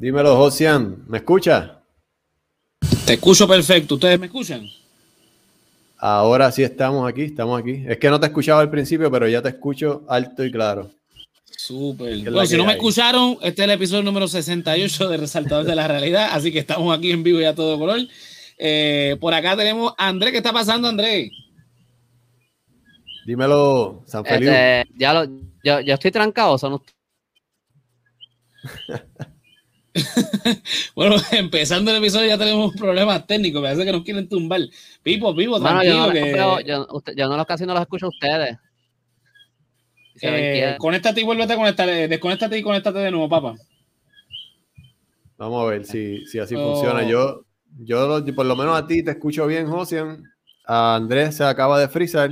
Dímelo, Josian, ¿me escucha? Te escucho perfecto, ¿ustedes me escuchan? Ahora sí estamos aquí, estamos aquí. Es que no te escuchaba al principio, pero ya te escucho alto y claro. Súper. Bueno, si no me escucharon, este es el episodio número 68 de Resaltadores de la Realidad, así que estamos aquí en vivo y a todo color. Eh, por acá tenemos a André. ¿Qué está pasando, André? Dímelo, San este, Felipe. ya lo, yo, yo, estoy trancado, son bueno, empezando el episodio ya tenemos problemas técnicos, me parece que nos quieren tumbar. Pipo, Pipo, tranquilo. yo, yo, no los casi no los escucho a ustedes. Eh, conéctate y vuélvete a conectar. Eh, desconéctate y conéctate de nuevo, papá. Vamos a ver si, si así funciona. Yo, yo, por lo menos a ti te escucho bien, Josian. A Andrés se acaba de frizar.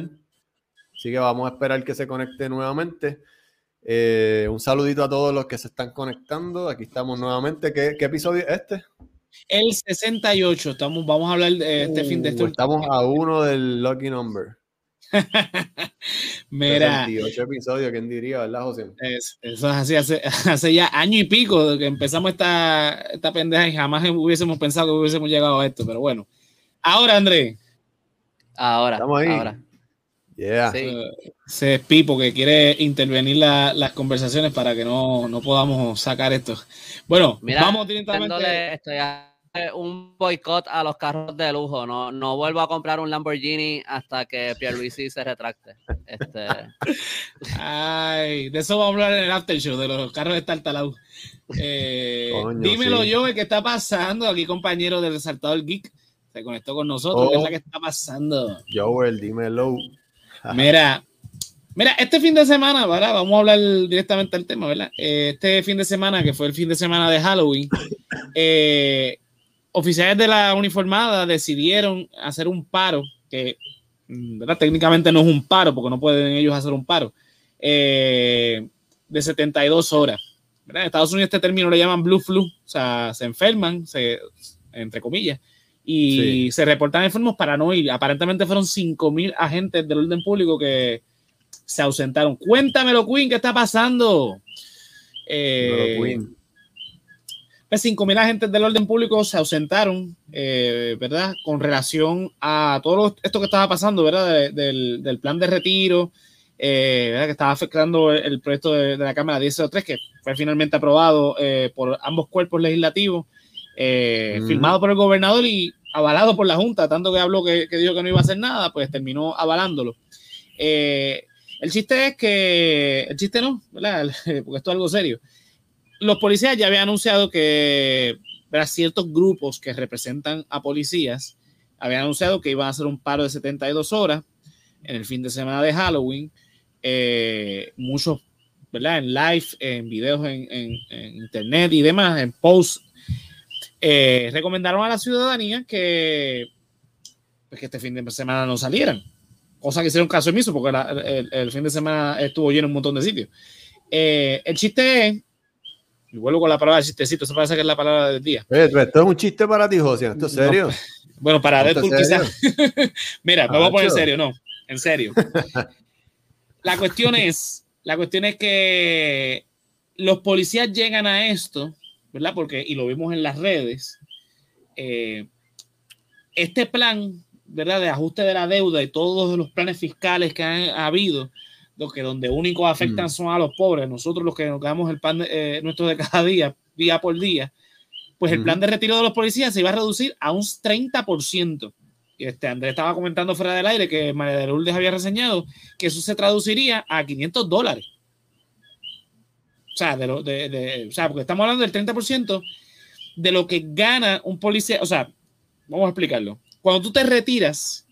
Así que vamos a esperar que se conecte nuevamente. Eh, un saludito a todos los que se están conectando. Aquí estamos nuevamente. ¿Qué, episodio es este? El 68. Estamos, vamos a hablar de este fin de este. Estamos a uno del Lucky Number. Mira. 68 episodios, ¿quién diría, verdad, José? eso es así, hace, hace, ya año y pico que empezamos esta, esta pendeja y jamás hubiésemos pensado que hubiésemos llegado a esto, pero bueno. Ahora, André. Ahora. Estamos ahí. Ahora. Yeah. Se es Pipo que quiere intervenir las conversaciones para que no, no, podamos sacar esto. Bueno, vamos directamente. Estoy un boicot a los carros de lujo. No, no vuelvo a comprar un Lamborghini hasta que Pierluisi se retracte. Este... Ay, de eso vamos a hablar en el after show, de los carros de Tartalau. Eh, dímelo, yo, ¿qué está pasando? Aquí, compañero del Resaltador Geek, se conectó con nosotros. ¿Qué es lo oh. que está pasando? Joel, dímelo. Mira, mira, este fin de semana, ¿verdad? Vamos a hablar directamente del tema, ¿verdad? Eh, este fin de semana, que fue el fin de semana de Halloween, eh, oficiales de la uniformada decidieron hacer un paro, que ¿verdad? técnicamente no es un paro, porque no pueden ellos hacer un paro, eh, de 72 horas. En Estados Unidos este término le llaman blue flu, o sea, se enferman, se, entre comillas, y se reportan enfermos para no ir. Aparentemente fueron 5.000 agentes del orden público que se ausentaron. Cuéntamelo, Queen, ¿qué está pasando? Eh, Queen. Pues 5.000 agentes del orden público se ausentaron, eh, ¿verdad? Con relación a todo esto que estaba pasando, ¿verdad? del, plan de retiro, eh, ¿verdad? Que estaba afectando el, proyecto de, la Cámara 1003, que fue finalmente aprobado eh, por ambos cuerpos legislativos, firmado por el gobernador y avalado por la Junta, tanto que habló que, que, dijo que no iba a hacer nada, pues terminó avalándolo. el chiste es que, el chiste no, ¿verdad? Porque esto es algo serio los policías ya habían anunciado que ciertos grupos que representan a policías habían anunciado que iban a hacer un paro de 72 horas en el fin de semana de Halloween. Eh, muchos, ¿verdad? En live, en videos en, internet y demás, en posts, eh, recomendaron a la ciudadanía que, pues, que este fin de semana no salieran. Cosa que hicieron caso omiso porque el, fin de semana estuvo lleno en un montón de sitios. Eh, el chiste es y vuelvo con la palabra chistecito, eso parece que es la palabra del día. Eh, esto es un chiste para ti, José, ¿esto es serio? bueno, para Deadpool quizás. Mira, vamos a poner en serio, no, en serio. la cuestión es, la cuestión es que los policías llegan a esto, ¿verdad? Porque, y lo vimos en las redes, eh, este plan, ¿verdad? De ajuste de la deuda y todos los planes fiscales que han habido, los que donde únicos afectan mm. son a los pobres, nosotros los que nos damos el pan eh, nuestro de cada día, día por día, pues el plan de retiro de los policías se iba a reducir a un 30%. Y este Andrés estaba comentando fuera del aire que María de Lourdes había reseñado que eso se traduciría a 500 dólares. O sea, de lo, de, o sea, porque estamos hablando del 30% de lo que gana un policía. O sea, vamos a explicarlo. Cuando tú te retiras,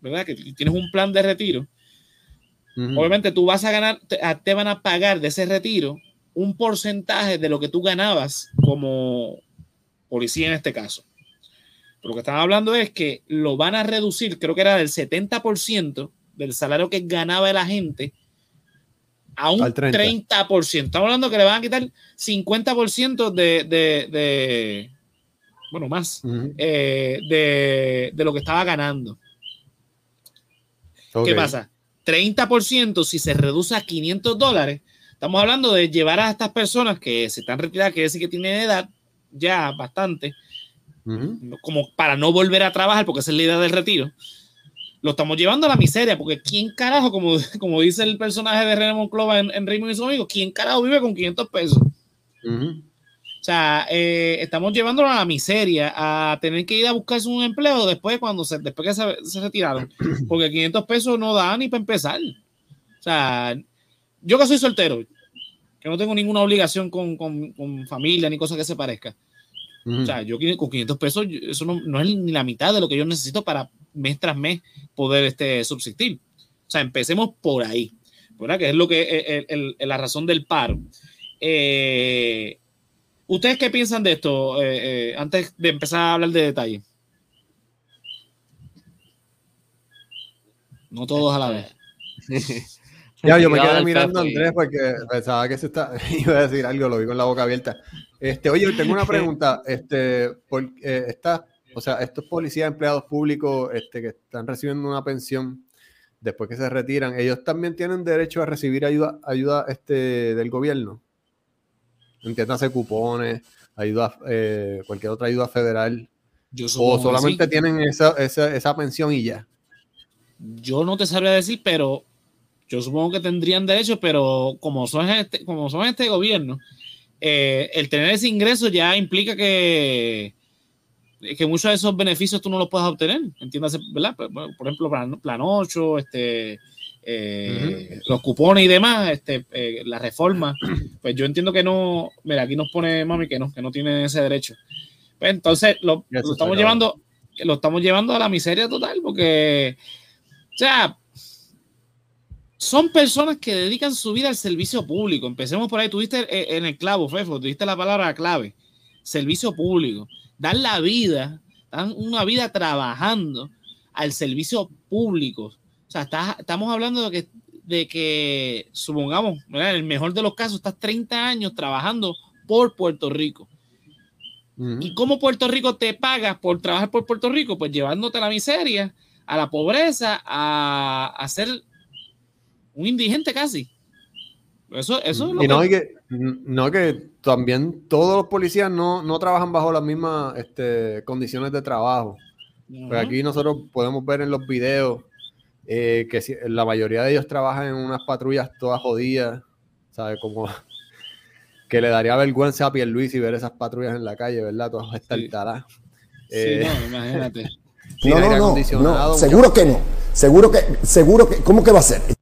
¿verdad? Que tienes un plan de retiro, Obviamente tú vas a ganar, te, van a pagar de ese retiro un porcentaje de lo que tú ganabas como policía en este caso. lo que están hablando es que lo van a reducir, creo que era del 70% del salario que ganaba el agente a un 30%. Estamos hablando que le van a quitar 50% de, de, de, bueno, más, eh, de, de, lo que estaba ganando. ¿Qué pasa? 30% si se reduce a 500 dólares, estamos hablando de llevar a estas personas que se están retiradas, que decir que tienen edad, ya bastante, como para no volver a trabajar, porque esa es la idea del retiro, lo estamos llevando a la miseria, porque ¿quién carajo, como, como dice el personaje de René Monclova en, en Raymond y sus amigos, ¿quién carajo vive con 500 pesos? O sea, eh, estamos llevándolo a la miseria, a tener que ir a buscarse un empleo después cuando se, después que se, se retiraron, porque 500 pesos no da ni para empezar. O sea, yo que soy soltero, que no tengo ninguna obligación con, con, con familia ni cosa que se parezca. O sea, yo con 500 pesos, eso no, no, es ni la mitad de lo que yo necesito para mes tras mes poder este, subsistir. O sea, empecemos por ahí, ¿verdad? Que es lo que es el, el, la razón del paro. Eh, ¿Ustedes qué piensan de esto eh, eh, antes de empezar a hablar de detalle? No todos a la vez. Ya, yo me quedé mirando a Andrés porque pensaba que se está, iba a decir algo, lo vi con la boca abierta. Este, oye, tengo una pregunta. Este, por, eh, o sea, estos policías empleados públicos este, que están recibiendo una pensión después que se retiran, ellos también tienen derecho a recibir ayuda, ayuda este, del gobierno. Entiéndase cupones, ayuda, eh, cualquier otra ayuda federal. o solamente tienen esa, esa, esa pensión y ya. Yo no te sabría decir, pero yo supongo que tendrían derecho, pero como son este, como son este gobierno, eh, el tener ese ingreso ya implica que, que muchos de esos beneficios tú no los puedas obtener. Entiéndase, ¿verdad? Por ejemplo, plan, plan 8, este, eh, los cupones y demás, este, eh, la reforma, pues yo entiendo que no, mira, aquí nos pone mami que no, que no tiene ese derecho. Pues entonces lo, lo estamos llevando, lo estamos llevando a la miseria total, porque, o sea, son personas que dedican su vida al servicio público. Empecemos por ahí. Tuviste eh, en el clavo, Fefo, tuviste la palabra clave. Servicio público. Dan la vida, dan una vida trabajando al servicio público. O sea, estamos hablando de que, de que supongamos, en el mejor de los casos, estás 30 años trabajando por Puerto Rico. ¿Y cómo Puerto Rico te paga por trabajar por Puerto Rico? Pues llevándote a la miseria, a la pobreza, a hacer un indigente casi. Eso, eso es lo y no, que... no que también todos los policías no, no trabajan bajo las mismas este, condiciones de trabajo. Pues aquí nosotros podemos ver en los videos eh, que la mayoría de ellos trabajan en unas patrullas todas jodidas, ¿sabes? Como que le daría vergüenza a y ver esas patrullas en la calle, ¿verdad? Todas estartadas. Sí, eh, no, imagínate. no, no, no, seguro que no. Seguro que, seguro que, ¿cómo que va a ser?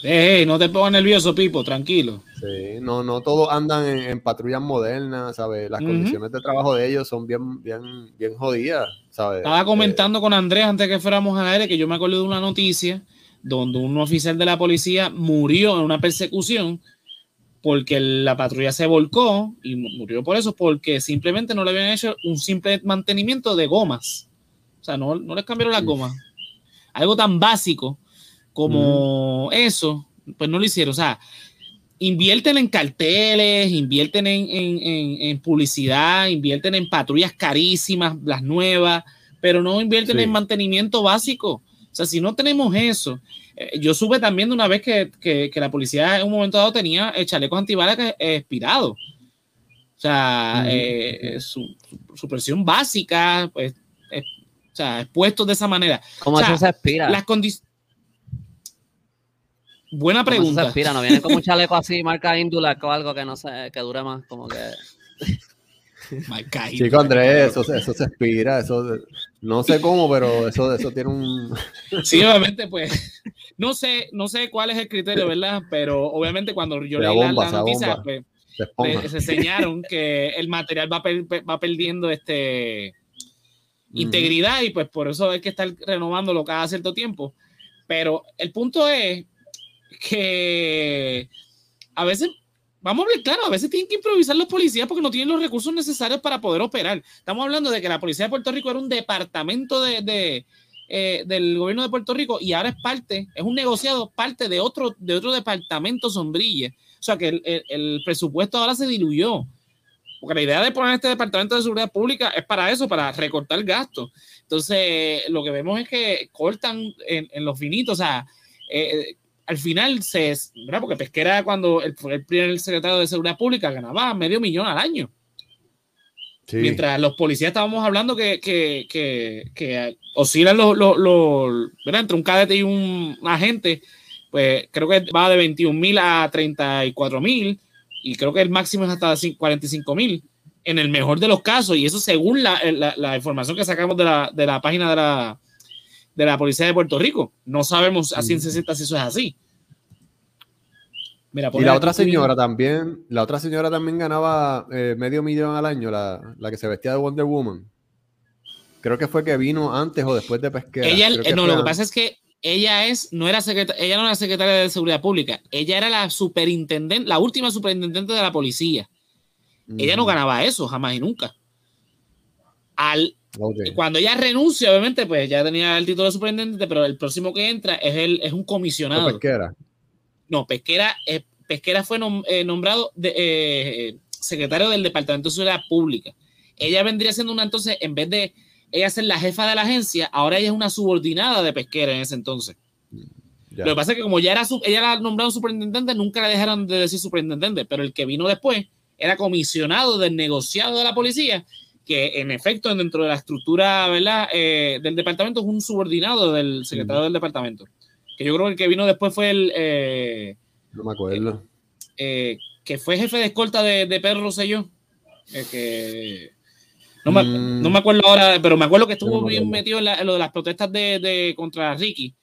Hey, no te pongas nervioso, Pipo, tranquilo. Sí, no, no todos andan en, patrullas modernas, ¿sabes? Las condiciones de trabajo de ellos son bien, bien, bien jodidas, ¿sabes? Estaba comentando con Andrés antes que fuéramos al aire que yo me acuerdo de una noticia donde un oficial de la policía murió en una persecución porque la patrulla se volcó y murió por eso, porque simplemente no le habían hecho un simple mantenimiento de gomas. O sea, no, no les cambiaron las gomas. Algo tan básico como eso, pues no lo hicieron. O sea, invierten en carteles, invierten en, publicidad, invierten en patrullas carísimas, las nuevas, pero no invierten en mantenimiento básico. O sea, si no tenemos eso, eh, yo supe también de una vez que, la policía en un momento dado tenía el chaleco antibalas expirado. O sea, eh, su, presión básica, pues, o sea, expuestos de esa manera. ¿Cómo eso se expira? Las condiciones Buena pregunta. Se expira? ¿No viene como un chaleco así, marca Indulac o algo que no sé, que dure más? Como que. Chico Andrés, eso, eso se expira, eso no sé cómo, pero eso, eso tiene un. Sí, obviamente, pues, no sé, no sé cuál es el criterio, ¿verdad? Pero obviamente cuando yo leí la, noticia, pues, se, enseñaron que el material va, va perdiendo este integridad y pues por eso hay que estar renovándolo cada cierto tiempo. Pero el punto es que a veces, vamos a ver claro, a veces tienen que improvisar los policías porque no tienen los recursos necesarios para poder operar. Estamos hablando de que la Policía de Puerto Rico era un departamento de, eh, del gobierno de Puerto Rico y ahora es parte, es un negociado, parte de otro, de otro departamento sombrilla. O sea que el, el, presupuesto ahora se diluyó. Porque la idea de poner este departamento de seguridad pública es para eso, para recortar gastos. Entonces, lo que vemos es que cortan en, en los finitos, o sea, eh, al final se, ¿verdad? Porque Pesquera cuando el, el primer secretario de Seguridad Pública ganaba medio millón al año. Mientras los policías estábamos hablando que, que, que, que oscilan los, los, los entre un cadete y un agente, pues creo que va de 21 mil a 34 mil y creo que el máximo es hasta 45 mil en el mejor de los casos y eso según la, la, la información que sacamos de la, de la página de la, de la Policía de Puerto Rico. No sabemos a ciencia cierta si eso es así. Mira, y la otra señora también, la otra señora también ganaba eh, medio millón al año, la, la, que se vestía de Wonder Woman. Creo que fue que vino antes o después de Pesquera. Ella, no, lo que pasa es que ella es, no era secretaria, ella no era secretaria de Seguridad Pública, ella era la superintendente, la última superintendente de la policía. Ella no ganaba eso jamás y nunca. Al, Cuando ella renuncia, obviamente, pues ya tenía el título de superintendente, pero el próximo que entra es, el, es un comisionado. Pesquera. No, Pesquera, eh, Pesquera fue eh, nombrado de, eh, secretario del Departamento de Seguridad Pública. Ella vendría siendo una entonces, en vez de ella ser la jefa de la agencia, ahora ella es una subordinada de Pesquera en ese entonces. Lo que pasa es que como ya era ella era nombrado superintendente, nunca le dejaron de decir superintendente, pero el que vino después era comisionado del negociado de la policía, que en efecto dentro de la estructura ¿verdad? del departamento es un subordinado del secretario del departamento que yo creo que el que vino después fue el... Eh, no me acuerdo. Eh, que fue jefe de escolta de, de Pedro Rosselló. que, no, me, mm. no, me, acuerdo ahora, pero me acuerdo que estuvo bien metido en, lo de las protestas de, de, contra Ricky.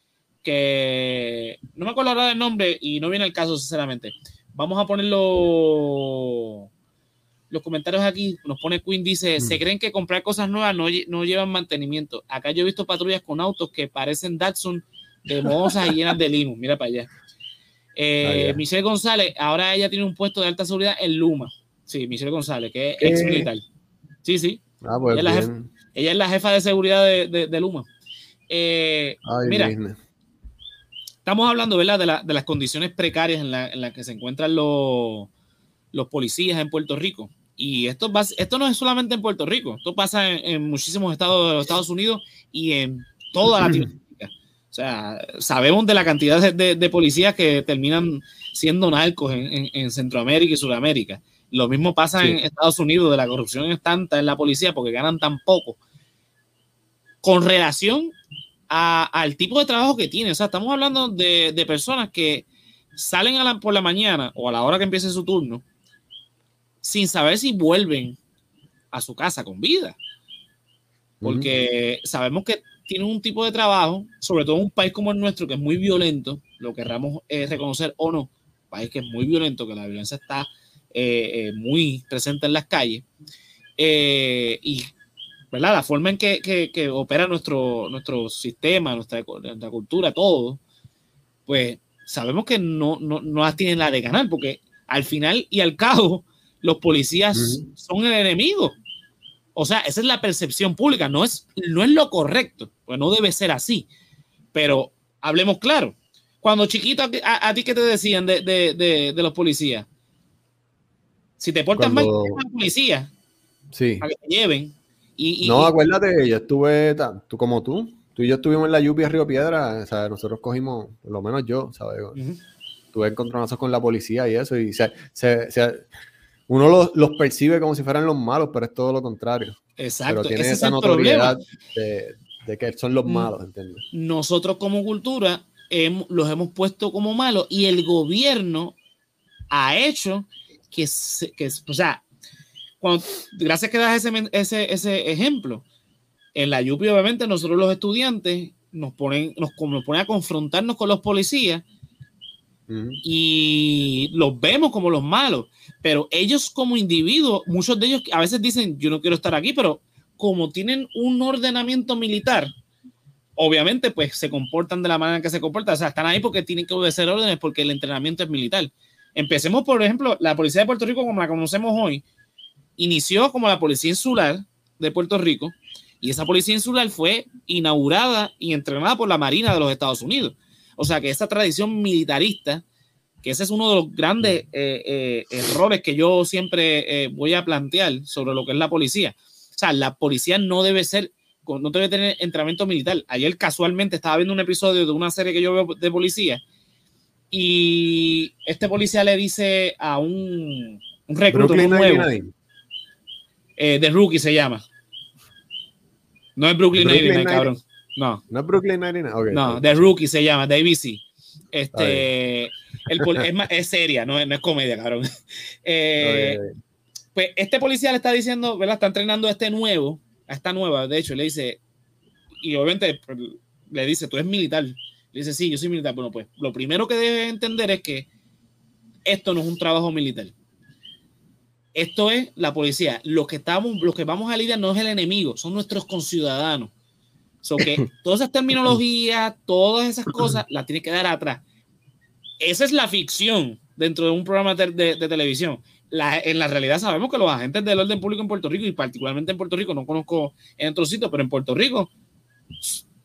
Que no me acuerdo ahora del nombre y no viene el caso, sinceramente. Vamos a ponerlo los comentarios aquí, nos pone Queen, dice, se mm. creen que comprar cosas nuevas no, no, llevan mantenimiento. Acá yo he visto patrullas con autos que parecen Datsun hermosas y llenas de limo. Mira para allá. Eh, ah, Michelle González, ahora ella tiene un puesto de alta seguridad en Luma. Sí, Michelle González, que es ex militar. Sí, sí. Ah, pues ella, es la jefa, de seguridad de, de, Luma. Eh, mira, estamos hablando ¿verdad? De, la, de, las condiciones precarias en las la que se encuentran los, los policías en Puerto Rico. Y esto, esto no es solamente en Puerto Rico, esto pasa en, en muchísimos estados de los Estados Unidos y en toda Latinoamérica. O sea, sabemos de la cantidad de, policías que terminan siendo narcos en, Centroamérica y Sudamérica. Lo mismo pasa en Estados Unidos, de la corrupción es tanta en la policía porque ganan tan poco. Con relación al tipo de trabajo que tienen, o sea, estamos hablando de, personas que salen por la mañana o a la hora que empiece su turno sin saber si vuelven a su casa con vida. Porque sabemos que tienen un tipo de trabajo, sobre todo en un país como el nuestro, que es muy violento, lo querramos eh, reconocer o no, un país que es muy violento, que la violencia está eh, eh, muy presente en las calles, y ¿verdad? la forma en que, que, opera nuestro, nuestro sistema, nuestra, nuestra, cultura, todo, pues sabemos que no, no, no las tienen la de ganar, porque al final y al cabo, los policías son el enemigo o sea, esa es la percepción pública, no es, no es lo correcto, pues no debe ser así. Pero hablemos claro. Cuando chiquito, a, ti qué te decían de, de, de, los policías? Si te portas mal, la policía. Sí. Para que te lleven. Y, no, acuérdate, yo estuve, tú como tú, tú y yo estuvimos en la lluvia Río Piedra, o sea, nosotros cogimos, por lo menos yo, ¿sabes? Tuve encontronazos con la policía y eso, y se, se, uno los, los, percibe como si fueran los malos, pero es todo lo contrario. Exacto. Pero tiene esa notoriedad de, de, que son los mm. malos, ¿entiendes? Nosotros como cultura los hemos puesto como malos y el gobierno ha hecho que, que o sea, cuando, gracias que das ese, ese, ese ejemplo, en la YUPI obviamente nosotros los estudiantes nos ponen, nos, nos ponen a confrontarnos con los policías y los vemos como los malos, pero ellos como individuos, muchos de ellos a veces dicen, yo no quiero estar aquí, pero como tienen un ordenamiento militar, obviamente pues se comportan de la manera que se comportan, o sea, están ahí porque tienen que obedecer órdenes porque el entrenamiento es militar. Empecemos, por ejemplo, la Policía de Puerto Rico como la conocemos hoy, inició como la Policía Insular de Puerto Rico y esa Policía Insular fue inaugurada y entrenada por la Marina de los Estados Unidos. O sea que esa tradición militarista, que ese es uno de los grandes eh, eh, errores que yo siempre eh, voy a plantear sobre lo que es la policía. O sea, la policía no debe ser, no debe tener entrenamiento militar. Ayer casualmente estaba viendo un episodio de una serie que yo veo de policía y este policía le dice a un, un recluto nuevo. Eh, The Rookie se llama. No es Brooklyn, Brooklyn 99, 99. cabrón. No, ¿No es Brooklyn 99? Ok. no, The Rookie se llama, de ABC. Este, el es, más- es seria, no, es- no es comedia, cabrón. Eh, pues este policía le está diciendo, ¿verdad? Está entrenando a este nuevo, a esta nueva, de hecho, le dice, y obviamente pues, le dice, tú eres militar. Le dice, sí, yo soy militar. Bueno, pues lo primero que debes entender es que esto no es un trabajo militar. Esto es la policía. Lo que, estamos, lo que vamos a lidiar no es el enemigo, son nuestros conciudadanos. So que todas esas terminologías, todas esas cosas, las tienes que dar atrás. Esa es la ficción dentro de un programa de, de- de televisión. La- en la realidad sabemos que los agentes del orden público en Puerto Rico, y particularmente en Puerto Rico, no conozco en otros sitios, pero en Puerto Rico,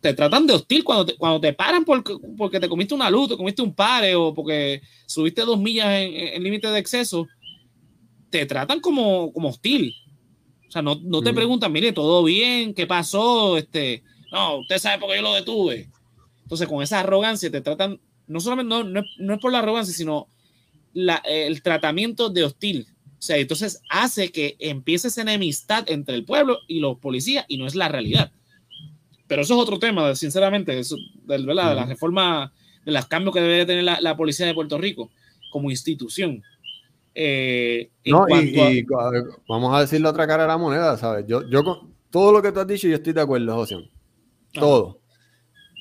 te tratan de hostil cuando te, cuando te paran porque, porque te comiste una luz, te comiste un pare o porque subiste dos millas en, en límite de exceso, te tratan como, como hostil. O sea, no, no te Ujú. preguntan, mire, todo bien, ¿qué pasó? Este, no, usted sabe por qué yo lo detuve. Entonces, con esa arrogancia te tratan, no solamente, no, no, es, no es por la arrogancia, sino la- el tratamiento de hostil. O sea, entonces hace que empiece esa enemistad entre el pueblo y los policías y no es la realidad. Pero eso es otro tema, sinceramente, eso, del- ¿verdad? de la reforma, de los cambios que debe tener la, la policía de Puerto Rico como institución. Eh, No, y, a- vamos a decir la otra cara de la moneda, ¿sabes? Yo, yo con todo lo que tú has dicho, yo estoy de acuerdo, José. Todo.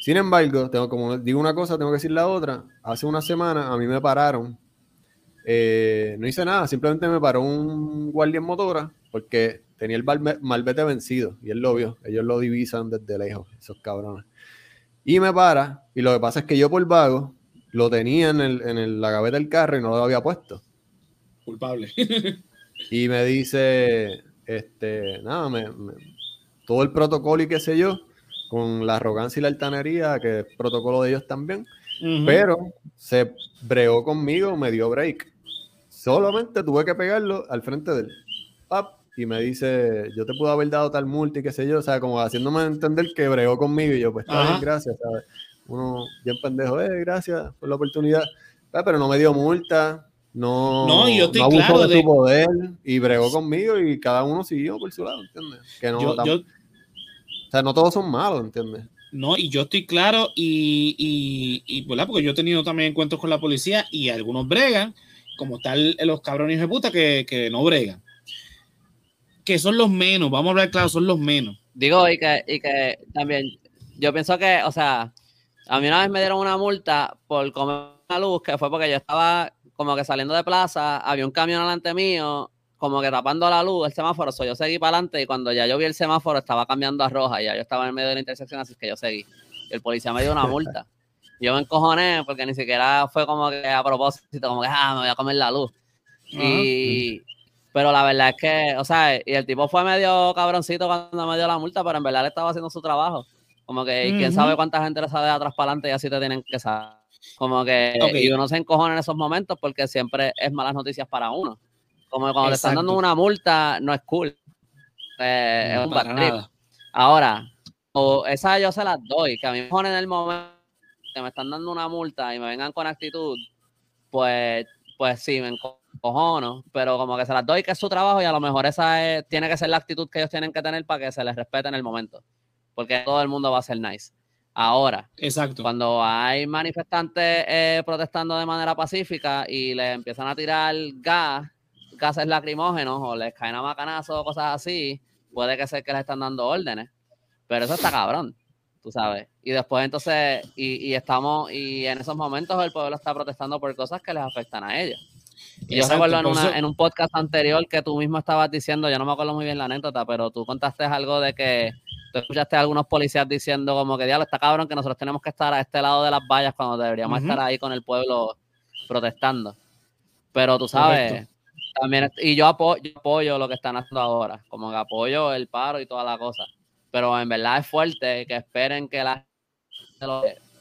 Sin embargo, tengo, como digo una cosa, tengo que decir la otra. Hace una semana a mí me pararon. eh, no hice nada, simplemente me paró un guardia en motora porque tenía el malvete vencido y él lo vio. Ellos lo divisan desde lejos, esos cabrones. Y me para, y lo que pasa es que yo por vago lo tenía en, el- en el- la gaveta del carro y no lo había puesto. culpable. Y me dice, este, nada, me, me- todo el protocolo y qué sé yo, con la arrogancia y la altanería, que es protocolo de ellos también, pero se bregó conmigo, me dio break. Solamente tuve que pegarlo al frente del pap y me dice, yo te pude haber dado tal multa y qué sé yo, o sea, como haciéndome entender que bregó conmigo y yo, pues está bien, gracias, ¿sabes? Uno bien pendejo, eh, gracias por la oportunidad, Ah, pero no me dio multa, no, No, yo estoy no abusó claro de, de- su poder y bregó conmigo y cada uno siguió por su lado, ¿entiendes? Que no, yo, tam- yo- o sea, no todos son malos, ¿entiendes? No, y yo estoy claro y, y, y, ¿verdad? porque yo he tenido también encuentros con la policía y algunos bregan, como tal los cabrones de puta que, que no bregan. Que son los menos, vamos a hablar claro, son los menos. Digo, y que, y que también, yo pienso que, o sea, a mí una vez me dieron una multa por comer una luz, que fue porque yo estaba como que saliendo de plaza, había un camión delante mío, como que tapando la luz, el semáforo, so yo seguí para adelante y cuando ya yo vi el semáforo estaba cambiando a roja y ya yo estaba en medio de la intersección, así que yo seguí. Y el policía me dio una multa. Yo me encojoné porque ni siquiera fue como que a propósito, como que, ah, me voy a comer la luz. Y, pero la verdad es que, o sea, y el tipo fue medio cabroncito cuando me dio la multa, pero en verdad le estaba haciendo su trabajo. Como que y quién Ujú. sabe cuánta gente le sabe de atrás para adelante y así te tienen que saber. Como que, Ok. y uno se encojona en esos momentos porque siempre es malas noticias para uno. Como cuando te están dando una multa, no es cool. Eh, es un bad trip. nada. Ahora, o esa yo se las doy, que a mí me ponen en el momento que me están dando una multa y me vengan con actitud, pues, pues sí, me encojono, pero como que se las doy que es su trabajo y a lo mejor esa es- tiene que ser la actitud que ellos tienen que tener para que se les respete en el momento, porque todo el mundo va a ser nice. Ahora, Exacto. cuando hay manifestantes eh, protestando de manera pacífica y le empiezan a tirar gas, gases lacrimógenos o les caen a macanazos o cosas así, puede que sea que les están dando órdenes. Pero eso está cabrón, tú sabes. Y después entonces, y, y estamos, y en esos momentos el pueblo está protestando por cosas que les afectan a ellos. Y yo recuerdo en, una- en un podcast anterior que tú mismo estabas diciendo, yo no me acuerdo muy bien la anécdota, pero tú contaste algo de que tú escuchaste a algunos policías diciendo como que, diablo, está cabrón que nosotros tenemos que estar a este lado de las vallas cuando deberíamos estar ahí con el pueblo protestando. Pero tú sabes, Correcto. También, y yo apoyo, yo apoyo lo que están haciendo ahora, como que apoyo el paro y toda la cosa. Pero en verdad es fuerte que esperen que la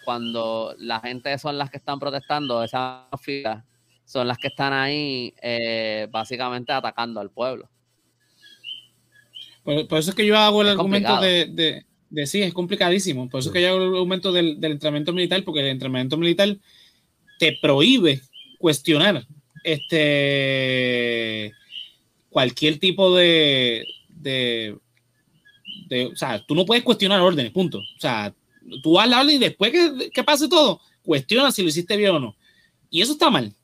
cuando la gente son las que están protestando, esas filas son las que están ahí eh, básicamente atacando al pueblo. Por, por eso es que yo hago el Es argumento de, de, de sí, es complicadísimo. Por eso es que yo hago el argumento del, del entrenamiento militar, porque el entrenamiento militar te prohíbe cuestionar este cualquier tipo de, de, O sea, tú no puedes cuestionar órdenes, punto. O sea, tú haz la orden y después que, que pase todo, cuestiona si lo hiciste bien o no. Y eso está mal.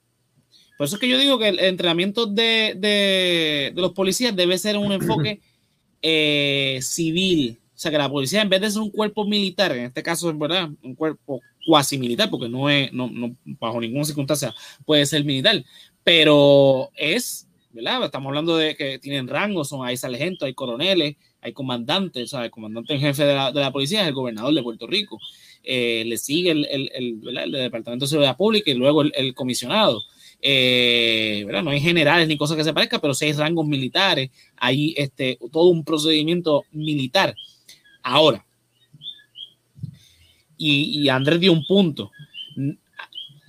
Por eso es que yo digo que el entrenamiento de, de, de los policías debe ser un enfoque eh, civil. O sea, que la policía, en vez de ser un cuerpo militar, en este caso es verdad, un cuerpo cuasi militar, porque no es, bajo ninguna circunstancia puede ser militar, pero es, ¿verdad? Estamos hablando de que tienen rangos, son, hay sargentos, hay coroneles, hay comandantes, o sea, el comandante en jefe de la, policía es el gobernador de Puerto Rico. Eh, le sigue el, Departamento de Seguridad Pública y luego el, comisionado. Eh, no hay generales ni cosas que se parezcan, pero sí hay rangos militares, hay este, todo un procedimiento militar. Ahora, y, Andrés dio un punto,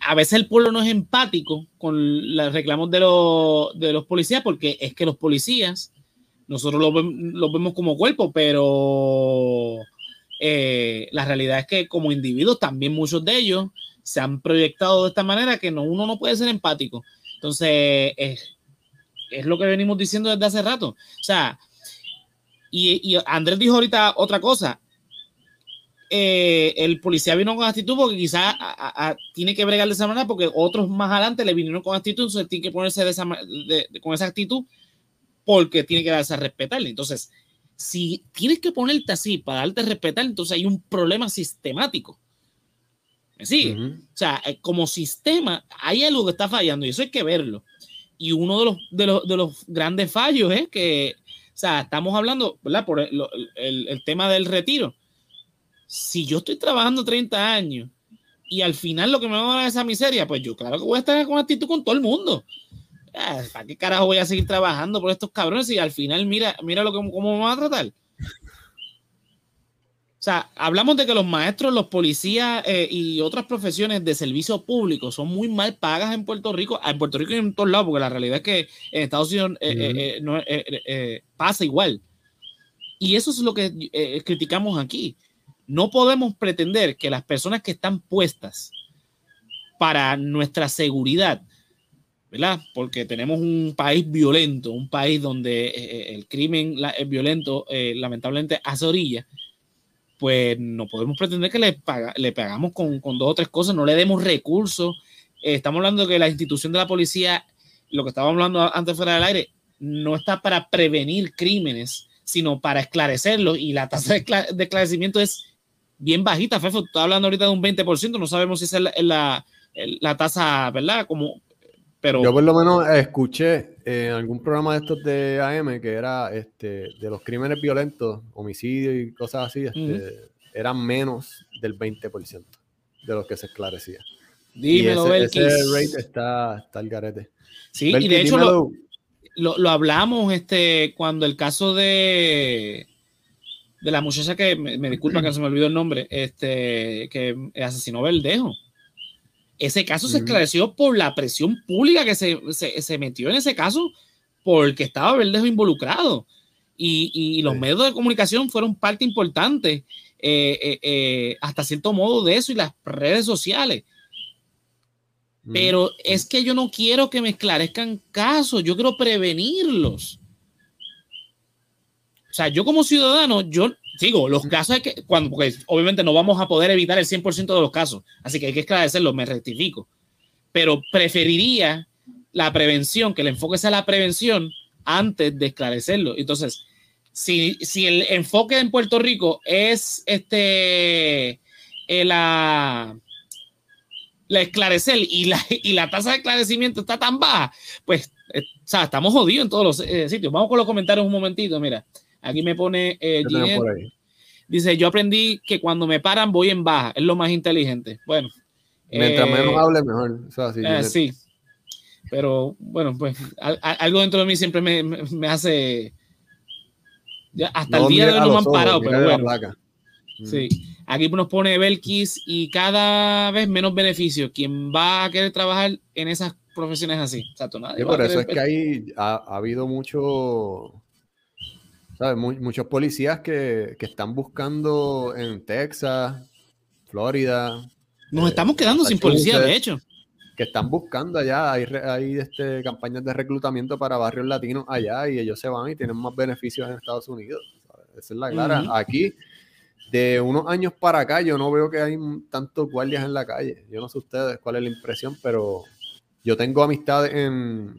a veces el pueblo no es empático con los reclamos de, los, de los policías porque es que los policías, nosotros los, vemos como cuerpo, pero eh, la realidad es que como individuos también muchos de ellos se han proyectado de esta manera que no, uno no puede ser empático. Entonces, es, es lo que venimos diciendo desde hace rato. O sea, y, Andrés dijo ahorita otra cosa. Eh, el policía vino con actitud porque quizás tiene que bregar de esa manera porque otros más adelante le vinieron con actitud, entonces tiene que ponerse de esa, con esa actitud porque tiene que darse a respetarle. Entonces, si tienes que ponerte así para darte a respetar, entonces hay un problema sistemático. ¿Me O sea, eh, como sistema, hay algo que está fallando y eso hay que verlo. Y uno de los, de los, de los grandes fallos es que, o sea, estamos hablando, ¿verdad? Por el, el, el, tema del retiro. Si yo estoy trabajando 30 años y al final lo que me va a dar esa miseria, pues yo claro que voy a estar con actitud con todo el mundo. Ah, ¿Para qué carajo voy a seguir trabajando por estos cabrones y al final mira, mira lo que, cómo me van a tratar? O sea, hablamos de que los maestros, los policías eh, y otras profesiones de servicio público son muy mal pagas en Puerto Rico, en Puerto Rico y en todos lados, porque la realidad es que en Estados Unidos eh, eh, pasa igual. Y eso es lo que criticamos aquí. No podemos pretender que las personas que están puestas para nuestra seguridad ¿verdad? Porque tenemos un país violento, un país donde eh, eh, el crimen es violento eh, lamentablemente hace orilla, pues no podemos pretender que le, pagamos con, dos o tres cosas, no le demos recursos. estamos hablando de que la institución de la policía, lo que estábamos hablando antes fuera del aire, no está para prevenir crímenes, sino para esclarecerlos y la tasa de, esclarecimiento es bien bajita. Fefo, está hablando ahorita de un 20%, no sabemos si es la, la, la tasa, ¿verdad? Como yo por lo menos escuché en algún programa de estos de AM que era este, de los crímenes violentos, homicidios y cosas así, este, eran menos del 20% de los que se esclarecía. Dímelo, y ese, ese rate está, está al garete. Sí, y de hecho lo, lo, hablamos este, cuando el caso de, de la muchacha que, me, me disculpa que se me olvidó el nombre, este, que asesinó Verdejo. Ese caso se esclareció por la presión pública que se, se, metió en ese caso porque estaba Verdejo involucrado. Y, y los medios de comunicación fueron parte importante eh, eh, eh, hasta cierto modo de eso y las redes sociales. Pero es que yo no quiero que me esclarezcan casos, yo quiero prevenirlos. O sea, yo como ciudadano, yo digo, los casos hay que, cuando, porque obviamente no vamos a poder evitar el 100% de los casos, así que hay que esclarecerlo, me rectifico. Pero preferiría la prevención, que el enfoque sea la prevención antes de esclarecerlo. Entonces, si, si el enfoque en Puerto Rico es este, eh, la, la esclarecer y la, y la tasa de esclarecimiento está tan baja, pues, eh, o sea, estamos jodidos en todos los eh, sitios. Vamos con los comentarios un momentito, mira. Aquí me pone eh, dice, yo aprendí que cuando me paran voy en baja, es lo más inteligente. Bueno. Mientras menos eh, hable, mejor. Eh, sí. Pero bueno, pues algo dentro de mí siempre me, me, hace... hasta el día de hoy no me han parado, pero bueno. Mm. Sí. Aquí nos pone Belkis y cada vez menos beneficios. ¿Quién va a querer trabajar en esas profesiones así? Exacto, por eso es que ahí ha, ha habido mucho muchos policías que, están buscando en Texas, Florida. Nos estamos quedando sin policía, de hecho. que están buscando allá, hay, hay este, campañas de reclutamiento para barrios latinos allá y ellos se van y tienen más beneficios en Estados Unidos. Esa es la clara. Aquí, de unos años para acá, yo no veo que hay tantos guardias en la calle. Yo no sé ustedes cuál es la impresión, pero yo tengo amistades en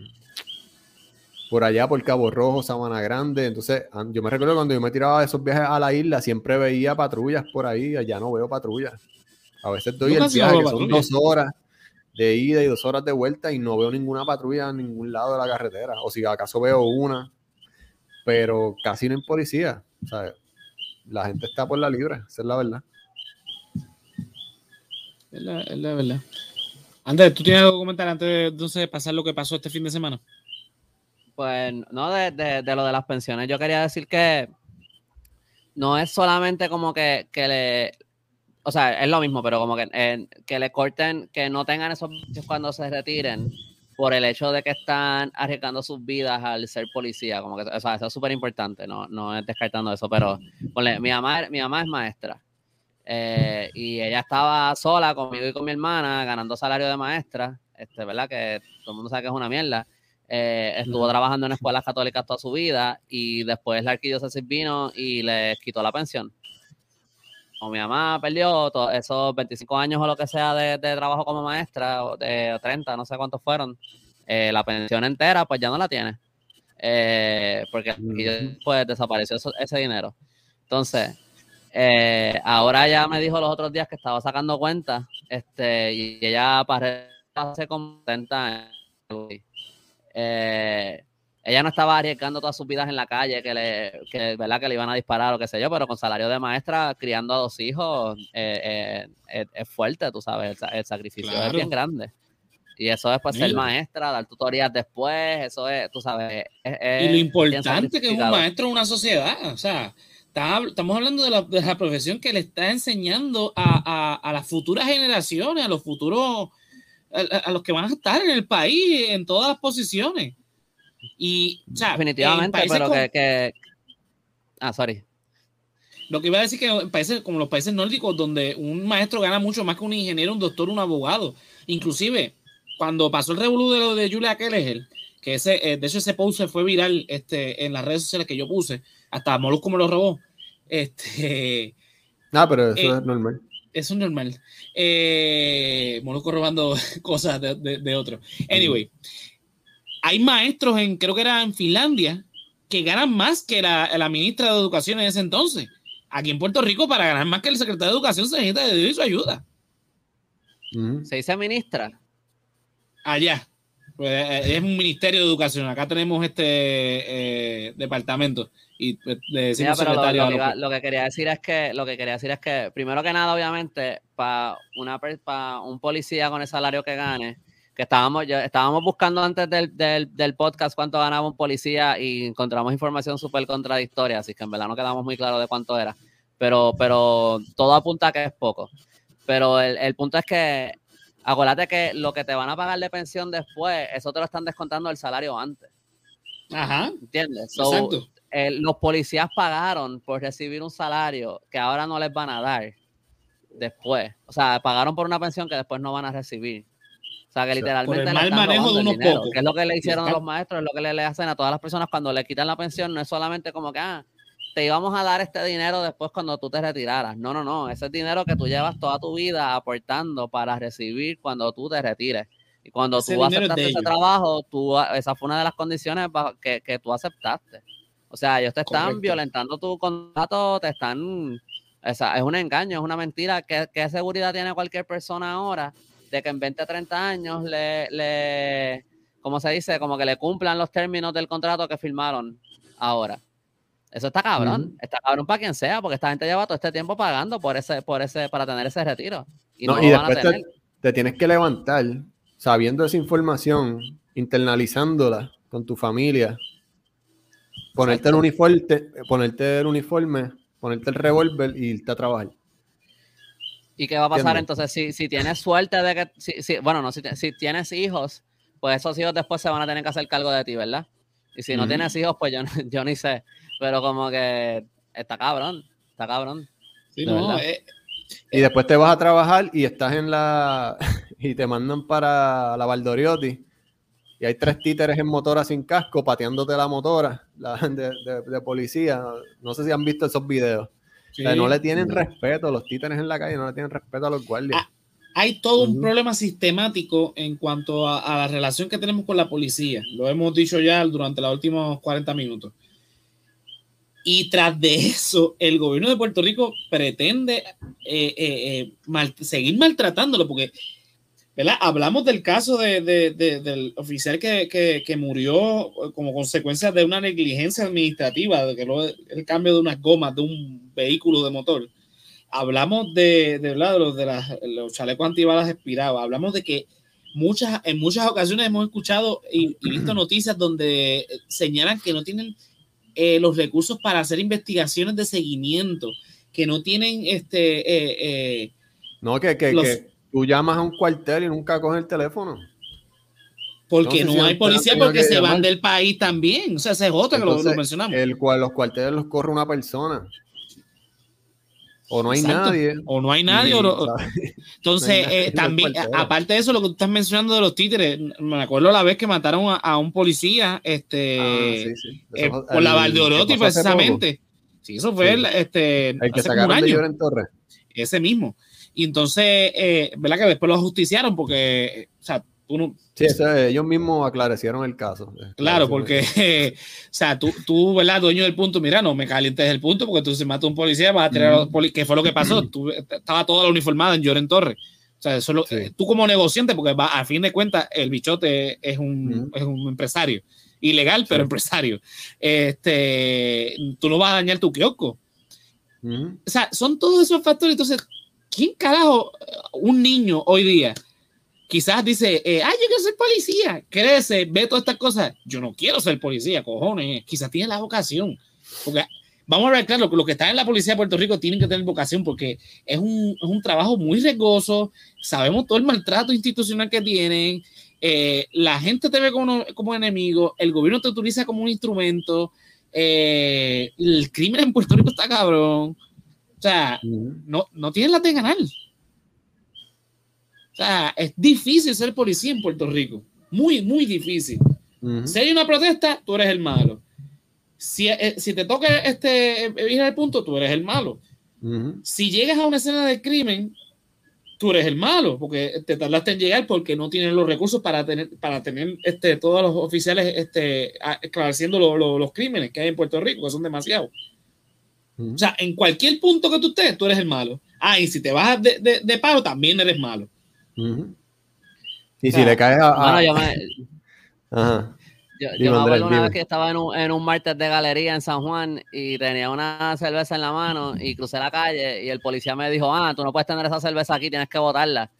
por allá por Cabo Rojo, Sabana Grande. Entonces, yo me recuerdo cuando yo me tiraba de esos viajes a la isla, siempre veía patrullas por ahí. Allá no veo patrullas. A veces doy el viaje, que son dos horas de ida y dos horas de vuelta y no veo ninguna patrulla en ningún lado de la carretera. O si acaso veo una, pero casi no hay policía. O sea, la gente está por la libre, esa es la verdad. Es la, verdad. Andrés, ¿tú tienes algo que comentar antes de entonces pasar lo que pasó este fin de semana? Pues no, de, de, lo de las pensiones, yo quería decir que no es solamente como que, que le, o sea, es lo mismo, pero como que, eh, que le corten, que no tengan esos cuando se retiren por el hecho de que están arriesgando sus vidas al ser policía, como que o sea, eso es súper importante, no, no es descartando eso, pero mi, mamá, mi mamá es maestra eh, y ella estaba sola conmigo y con mi hermana ganando salario de maestra, este, ¿verdad? Que todo el mundo sabe que es una mierda. Eh, estuvo trabajando en escuelas católicas toda su vida y después la arquidiócesis vino y le quitó la pensión o mi mamá perdió esos 25 años o lo que sea de, trabajo como maestra, o de 30, no sé cuántos fueron, eh, la pensión entera, pues ya no la tiene. Eh, porque pues desapareció ese dinero. Entonces, ahora ella me dijo los otros días que estaba sacando cuentas, este, y ella parece contenta. Eh, ella no estaba arriesgando todas sus vidas en la calle, que le, que, ¿verdad? que le iban a disparar o qué sé yo, pero con salario de maestra, criando a dos hijos, eh, eh, es fuerte, tú sabes, el, sacrificio es bien grande. Y eso es pues ser maestra, dar tutorías después, eso es, tú sabes. y lo importante que es un maestro en una sociedad, o sea, estamos hablando de la, profesión que le está enseñando a, las futuras generaciones, a los futuros, a los que van a estar en el país, en todas las posiciones. Y, Definitivamente, pero que, Ah, sorry. Lo que iba a decir que en países como los países nórdicos, donde un maestro gana mucho más que un ingeniero, un doctor, un abogado. Inclusive, cuando pasó el revolú de lo de Julia Keller, que ese, eh, de hecho ese post se fue viral este, en las redes sociales que yo puse, hasta Molusco me lo robó. Este, ah, pero eso eh, es normal. Eso es normal. Eh, Molusco robando cosas de, de, de otro. Anyway, hay maestros en, creo que era en Finlandia, que ganan más que la, la, ministra de Educación en ese entonces. Aquí en Puerto Rico, para ganar más que el secretario de Educación, se necesita de Dios y su ayuda. ¿Se dice ministra? Allá. Pues, eh, es un ministerio de educación. Acá tenemos este eh, departamento y le decimos secretario. Lo, lo, que quería decir es que lo que quería decir es que primero que nada, obviamente, para una para un policía con el salario que gane, que estábamos, ya, estábamos buscando antes del, del, podcast cuánto ganaba un policía y encontramos información súper contradictoria, así que en verdad no quedamos muy claros de cuánto era. Pero, pero todo apunta a que es poco. Pero el, el punto es que, acuérdate que lo que te van a pagar de pensión después, eso te lo están descontando el salario antes. Ajá. ¿Entiendes? los policías pagaron por recibir un salario que ahora no les van a dar después. O sea, pagaron por una pensión que después no van a recibir. O sea, que literalmente. el mal manejo de unos pocos. Que es lo que le hicieron a los maestros, es lo que le, hacen a todas las personas cuando le quitan la pensión. No es solamente como que, ah, te íbamos a dar este dinero después cuando tú te retiraras. No, no, no. Ese es dinero que tú llevas toda tu vida aportando para recibir cuando tú te retires. Y cuando tú aceptaste ese trabajo, tú, esa fue una de las condiciones que, que tú aceptaste. O sea, ellos te están violentando tu contrato, te están. Esa, es un engaño, es una mentira. ¿Qué, ¿Qué seguridad tiene cualquier persona ahora de que en 20 a 30 años le, le, ¿cómo se dice? Como que le cumplan los términos del contrato que firmaron ahora. Eso está cabrón, está cabrón para quien sea, porque esta gente lleva todo este tiempo pagando por ese, por ese, para tener ese retiro. Y, no, después te, tienes que levantar sabiendo esa información, internalizándola con tu familia, ponerte el uniforme, ponerte el uniforme, ponerte el revólver y irte a trabajar. ¿Y qué va a pasar entonces si, si tienes suerte de que, si, bueno, no, si, si, tienes hijos, pues esos hijos después se van a tener que hacer cargo de ti, ¿verdad? Y si no tienes hijos, pues yo, yo ni sé. Pero como que está cabrón, está cabrón. Sí, no, eh, y después te vas a trabajar y estás en la y te mandan para la Valdoriotti y hay tres títeres en motora sin casco pateándote la motora de, policía. No sé si han visto esos videos. no le tienen respeto, los títeres en la calle no le tienen respeto a los guardias. Ah, hay todo un problema sistemático en cuanto a, la relación que tenemos con la policía. Lo hemos dicho ya durante los últimos 40 minutos. Y tras de eso, el gobierno de Puerto Rico pretende eh, eh, eh, seguir maltratándolo, porque hablamos del caso del oficial que, murió como consecuencia de una negligencia administrativa, de que el cambio de unas gomas de un vehículo de motor. Hablamos de, de, los, de los chalecos antibalas expirados, hablamos de que muchas, en muchas ocasiones hemos escuchado y, visto noticias donde señalan que no tienen eh, los recursos para hacer investigaciones de seguimiento, que no tienen este... Eh, eh, no, que, que, tú llamas a un cuartel y nunca cogen el teléfono. Porque no, hay policía porque se van del país también. O sea, ese es otro que lo, mencionamos. El cual los cuarteles los corre una persona. O no hay nadie. O no hay nadie. Entonces, eh, también, aparte de eso, lo que tú estás mencionando de los títeres, me acuerdo la vez que mataron a, un policía este, ah, eh, por la Valdeorotti, precisamente. Sí, eso fue el, este, el que sacaron de en Torres. Ese mismo. Y entonces, eh, ¿verdad? Que después lo ajusticiaron porque, o sea, Sí, ellos mismos aclarecieron el caso. Claro, porque, o sea, tú, tú, ¿verdad? Dueño del punto, mira, no me calientes el punto porque tú se mata un policía, vas a tener a ¿Qué fue lo que pasó? Tú, estaba toda la uniformada en Lloren Torres. O sea, eso tú como negociante, porque va, a fin de cuentas el bichote es un, es un empresario. Ilegal, pero empresario. Este, tú no vas a dañar tu kiosco. O sea, son todos esos factores. Entonces, ¿quién carajo, un niño hoy día, quizás dice, eh, ah, yo quiero ser policía, crece, ve todas estas cosas. Yo no quiero ser policía, cojones. Quizás tiene la vocación. Porque vamos a ver, claro, lo que está en la policía de Puerto Rico tienen que tener vocación porque es un, es un trabajo muy riesgoso. Sabemos todo el maltrato institucional que tienen. Eh, la gente te ve como, como enemigo, el gobierno te utiliza como un instrumento. Eh, el crimen en Puerto Rico está cabrón. O sea, no, no tienen la de ganar. O sea, es difícil ser policía en Puerto Rico. Muy, muy difícil. Si hay una protesta, tú eres el malo. Si, eh, si te toca este, ir al punto, tú eres el malo. Si llegas a una escena de crimen, tú eres el malo, porque te tardaste en llegar porque no tienes los recursos para tener, para tener este, todos los oficiales este, esclareciendo los crímenes que hay en Puerto Rico, que son demasiados. O sea, en cualquier punto que tú estés, tú eres el malo. Ah, y si te vas de, de, de paro, también eres malo. Y si le caes a. yo me, Yo, me acuerdo una vez que estaba en un, en un, martes de galería en San Juan y tenía una cerveza en la mano y crucé la calle y el policía me dijo, ah, tú no puedes tener esa cerveza aquí, tienes que botarla.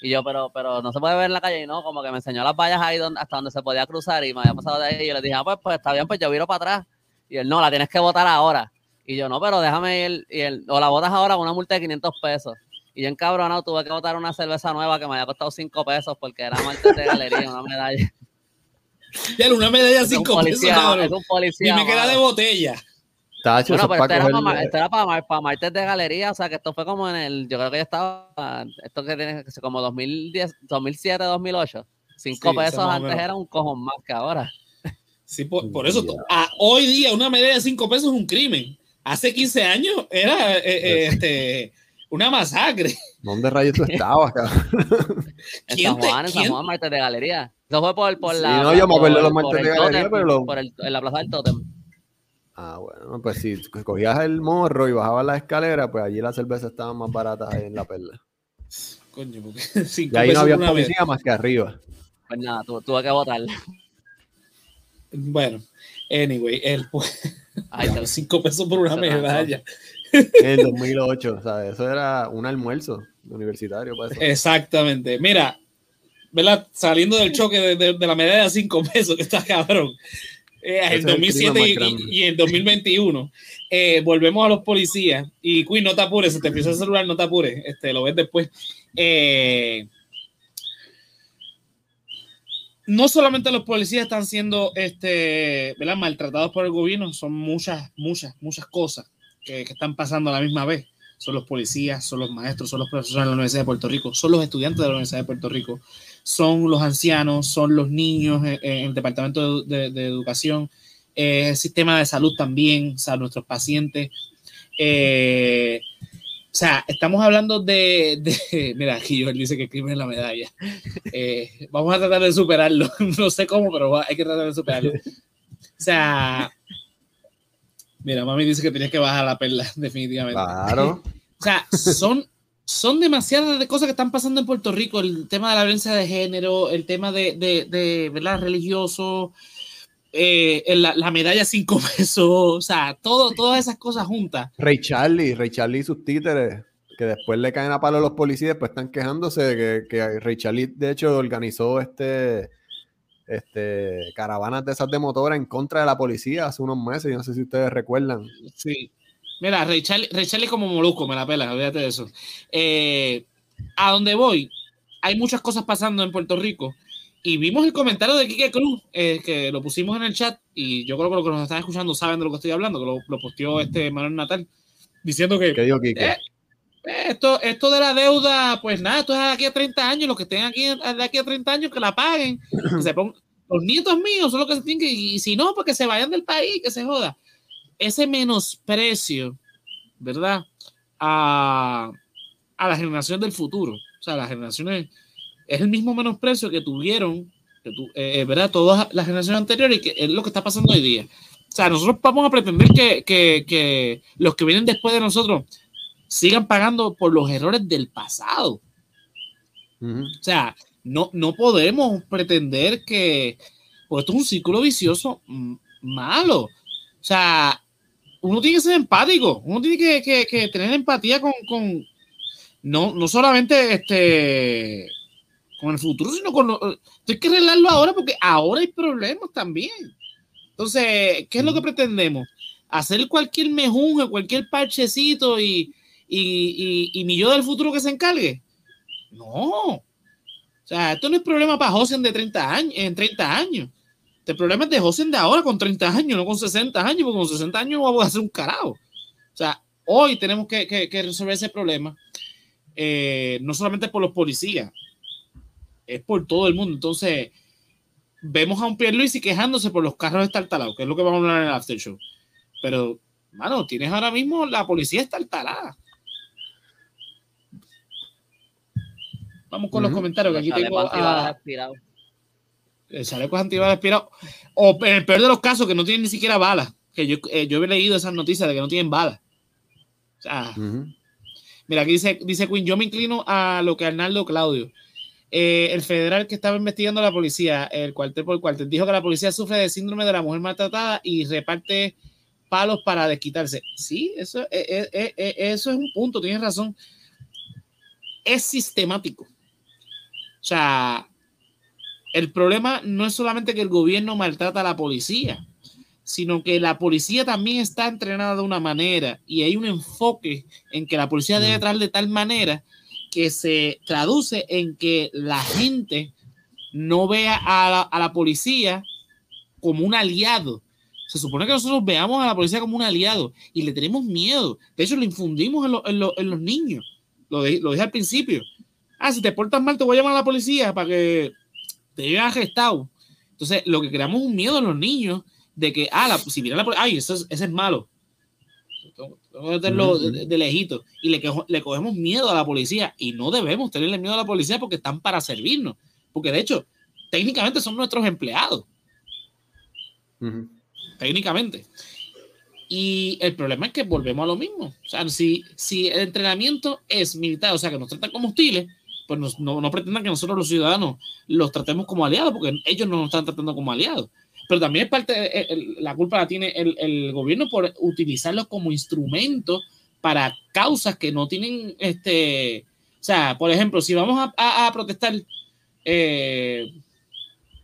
Y yo, pero, pero no se puede ver en la calle y no, como que me enseñó las vallas ahí donde, hasta donde se podía cruzar y me había pasado de ahí y yo le dije, ah, pues, pues está bien, pues yo viro para atrás. Y él, no, la tienes que botar ahora. Y yo, no, pero déjame ir, y él, o la botas ahora con una multa de 500 pesos. Y yo encabronado tuve que botar una cerveza nueva que me había costado 5 pesos porque era martes de galería, una medalla. Ya una medalla de 5 pesos, Es un policía. Y me queda de botella. Tacho, bueno, pero esto, era para, esto era para, martes de galería, o sea que esto fue como en el, yo creo que ya estaba, esto que tiene como 2010, 2007, 2008. 5 pesos antes era un cojón más que ahora. Sí, por, eso, hoy día una medalla de 5 pesos es un crimen. Hace 15 años era eh, eh, este, una masacre. ¿Dónde rayos tú estabas, cabrón? en San Juan, en San Juan, martes de galería. Eso fue por, por la. Sí, no, yo me acuerdo de los martes de galería, pero. Por el, en la plaza del Totem. Ah, bueno, pues si cogías el morro y bajabas la escalera, pues allí las cervezas estaban más baratas ahí en la perla. Coño, porque y ahí no había policía más que arriba. Pues nada, tuve que votar. Bueno, anyway, el pues. Ay, cinco pesos por una medalla. En el 2008, sea, Eso era un almuerzo universitario. Pues. Exactamente. Mira, ¿verdad? Saliendo del choque de, la medalla de 5 pesos, que está cabrón. Eh, en 2007 y, en 2021. Eh, volvemos a los policías. Y Queen, no te apures, se te empieza el celular, no te apures. Este, lo ves después. Eh, no solamente los policías están siendo este, maltratados por el gobierno, son muchas, muchas, muchas cosas que, están pasando a la misma vez. son los policías, son los maestros, son los profesores de la Universidad de Puerto Rico, son los estudiantes de la Universidad de Puerto Rico, son los ancianos, son los niños en, el Departamento de, Educación, eh, el sistema de salud también, o sea, nuestros pacientes. Eh, o sea, estamos hablando de, mira, aquí Joel dice que crimen la medalla. Eh, vamos a tratar de superarlo. No sé cómo, pero hay que tratar de superarlo. O sea, mira, mami dice que tienes que bajar la perla, definitivamente. Claro. O sea, son, son demasiadas de cosas que están pasando en Puerto Rico. El tema de la violencia de género, el tema de, de, de ¿verdad? religioso, eh, la, medalla cinco pesos, o sea, todo, todas esas cosas juntas. Ray Charlie, Ray Charlie y sus títeres, que después le caen a palo a los policías, pues están quejándose de que, que Ray Charlie, de hecho, organizó este, este, caravanas de esas de motora en contra de la policía hace unos meses, yo no sé si ustedes recuerdan. Sí. Mira, Ray Charlie como molusco, me la pela, olvídate de eso. Eh, a donde voy, hay muchas cosas pasando en Puerto Rico y vimos el comentario de Quique Cruz, eh, que lo pusimos en el chat, y yo creo que los que nos están escuchando saben de lo que estoy hablando, que lo, lo posteó este Manuel Natal, diciendo que... ¿Qué dijo Quique? Eh, esto, esto de la deuda, pues nada, esto es de aquí a 30 años, los que estén aquí de aquí a 30 años que la paguen, que se pongan, los nietos míos son los que se tienen que, y si no, pues que se vayan del país, que se joda. Ese menosprecio, ¿verdad? A, a la generación del futuro, o sea, las generaciones es el mismo menosprecio que tuvieron, que eh, eh, ¿verdad? Todas las generaciones anteriores y que es lo que está pasando hoy día. O sea, nosotros vamos a pretender que, que, que los que vienen después de nosotros sigan pagando por los errores del pasado. O sea, no, no podemos pretender que, pues esto es un círculo vicioso malo. O sea, uno tiene que ser empático, uno tiene que, que, que tener empatía con, con, no, no solamente este, con el futuro, sino con lo, hay que arreglarlo ahora porque ahora hay problemas también. Entonces, ¿qué es lo que pretendemos? Hacer cualquier mejunje, cualquier parchecito y, y, y, mi yo del futuro que se encargue. No. O sea, esto no es problema para Josen de 30 años, en 30 años. Este problema es de Josen de ahora con 30 años, no con 60 años, porque con 60 años no vamos a hacer un carajo. O sea, hoy tenemos que, que, resolver ese problema, eh, no solamente por los policías, es por todo el mundo. Entonces, vemos a un Pierluisi quejándose por los carros estartalados, que es lo que vamos a hablar en el after show. Pero, mano, tienes ahora mismo la policía estartalada. Vamos con los comentarios, que aquí tengo a... El chaleco antibalas aspirado. O en el peor de los casos, que no tienen ni siquiera balas. Que yo, eh, yo he leído esas noticias de que no tienen balas. O sea, mira, aquí dice, dice Quinn, yo me inclino a lo que Arnaldo Claudio. Eh, el federal que estaba investigando a la policía, el cuartel por cuartel, dijo que la policía sufre de síndrome de la mujer maltratada y reparte palos para desquitarse. Sí, eso, eh, eh, eso es un punto, tienes razón. Es sistemático. O sea, el problema no es solamente que el gobierno maltrata a la policía, sino que la policía también está entrenada de una manera y hay un enfoque en que la policía debe mm. tratar de tal manera que se traduce en que la gente no vea a la, policía como un aliado. Se supone que nosotros veamos a la policía como un aliado y le tenemos miedo. De hecho, lo infundimos en, los niños. Lo, lo, dije al principio. Ah, si te portas mal, te voy a llamar a la policía para que te lleven arrestado. Entonces, lo que creamos es un miedo en los niños de que, ah, si viene la policía, ay, ese es malo de, lejito. Y le, le cogemos miedo a la policía. Y no debemos tenerle miedo a la policía porque están para servirnos. Porque de hecho, técnicamente son nuestros empleados. Técnicamente. Y el problema es que volvemos a lo mismo. O sea, si, si el entrenamiento es militar, o sea, que nos tratan como hostiles, pues no, no pretendan que nosotros los ciudadanos los tratemos como aliados, porque ellos no nos están tratando como aliados pero también es parte, eh, la culpa la tiene el, gobierno por utilizarlos como instrumento para causas que no tienen, este, o sea, por ejemplo, si vamos a, protestar eh,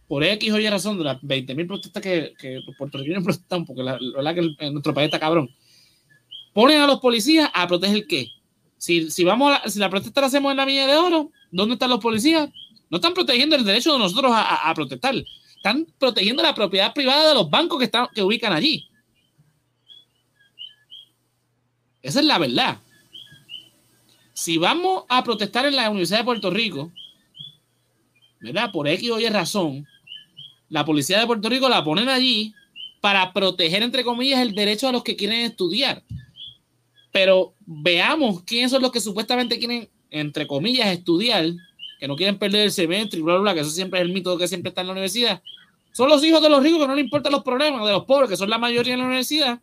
por X o Y razón de las 20 mil protestas que, que los puertorriqueños protestan, porque la, verdad que nuestro país está cabrón, ponen a los policías a proteger qué. Si, si, vamos si la protesta la hacemos en la Villa de Oro, ¿dónde están los policías? No están protegiendo el derecho de nosotros a protestar están protegiendo la propiedad privada de los bancos que, están, que ubican allí. Esa es la verdad. si vamos a protestar en la Universidad de Puerto Rico, ¿verdad? Por X o Y razón, la policía de Puerto Rico la ponen allí para proteger, entre comillas, el derecho a los que quieren estudiar. Pero veamos quiénes son los que supuestamente quieren, entre comillas, estudiar, que no quieren perder el semestre y bla, bla, bla, que eso siempre es el mito que siempre está en la universidad. Son los hijos de los ricos que no les importan los problemas, de los pobres, que son la mayoría en la universidad,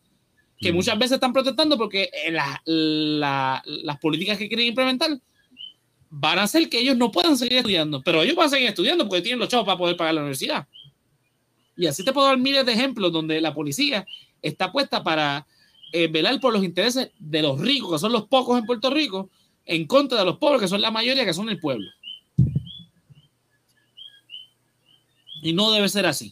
que mm. muchas veces están protestando porque eh, las políticas que quieren implementar van a hacer que ellos no puedan seguir estudiando, pero ellos van a seguir estudiando porque tienen los chavos para poder pagar la universidad. Y así te puedo dar miles de ejemplos donde la policía está puesta para eh, velar por los intereses de los ricos, que son los pocos en Puerto Rico, en contra de los pobres, que son la mayoría, que son el pueblo. Y no debe ser así.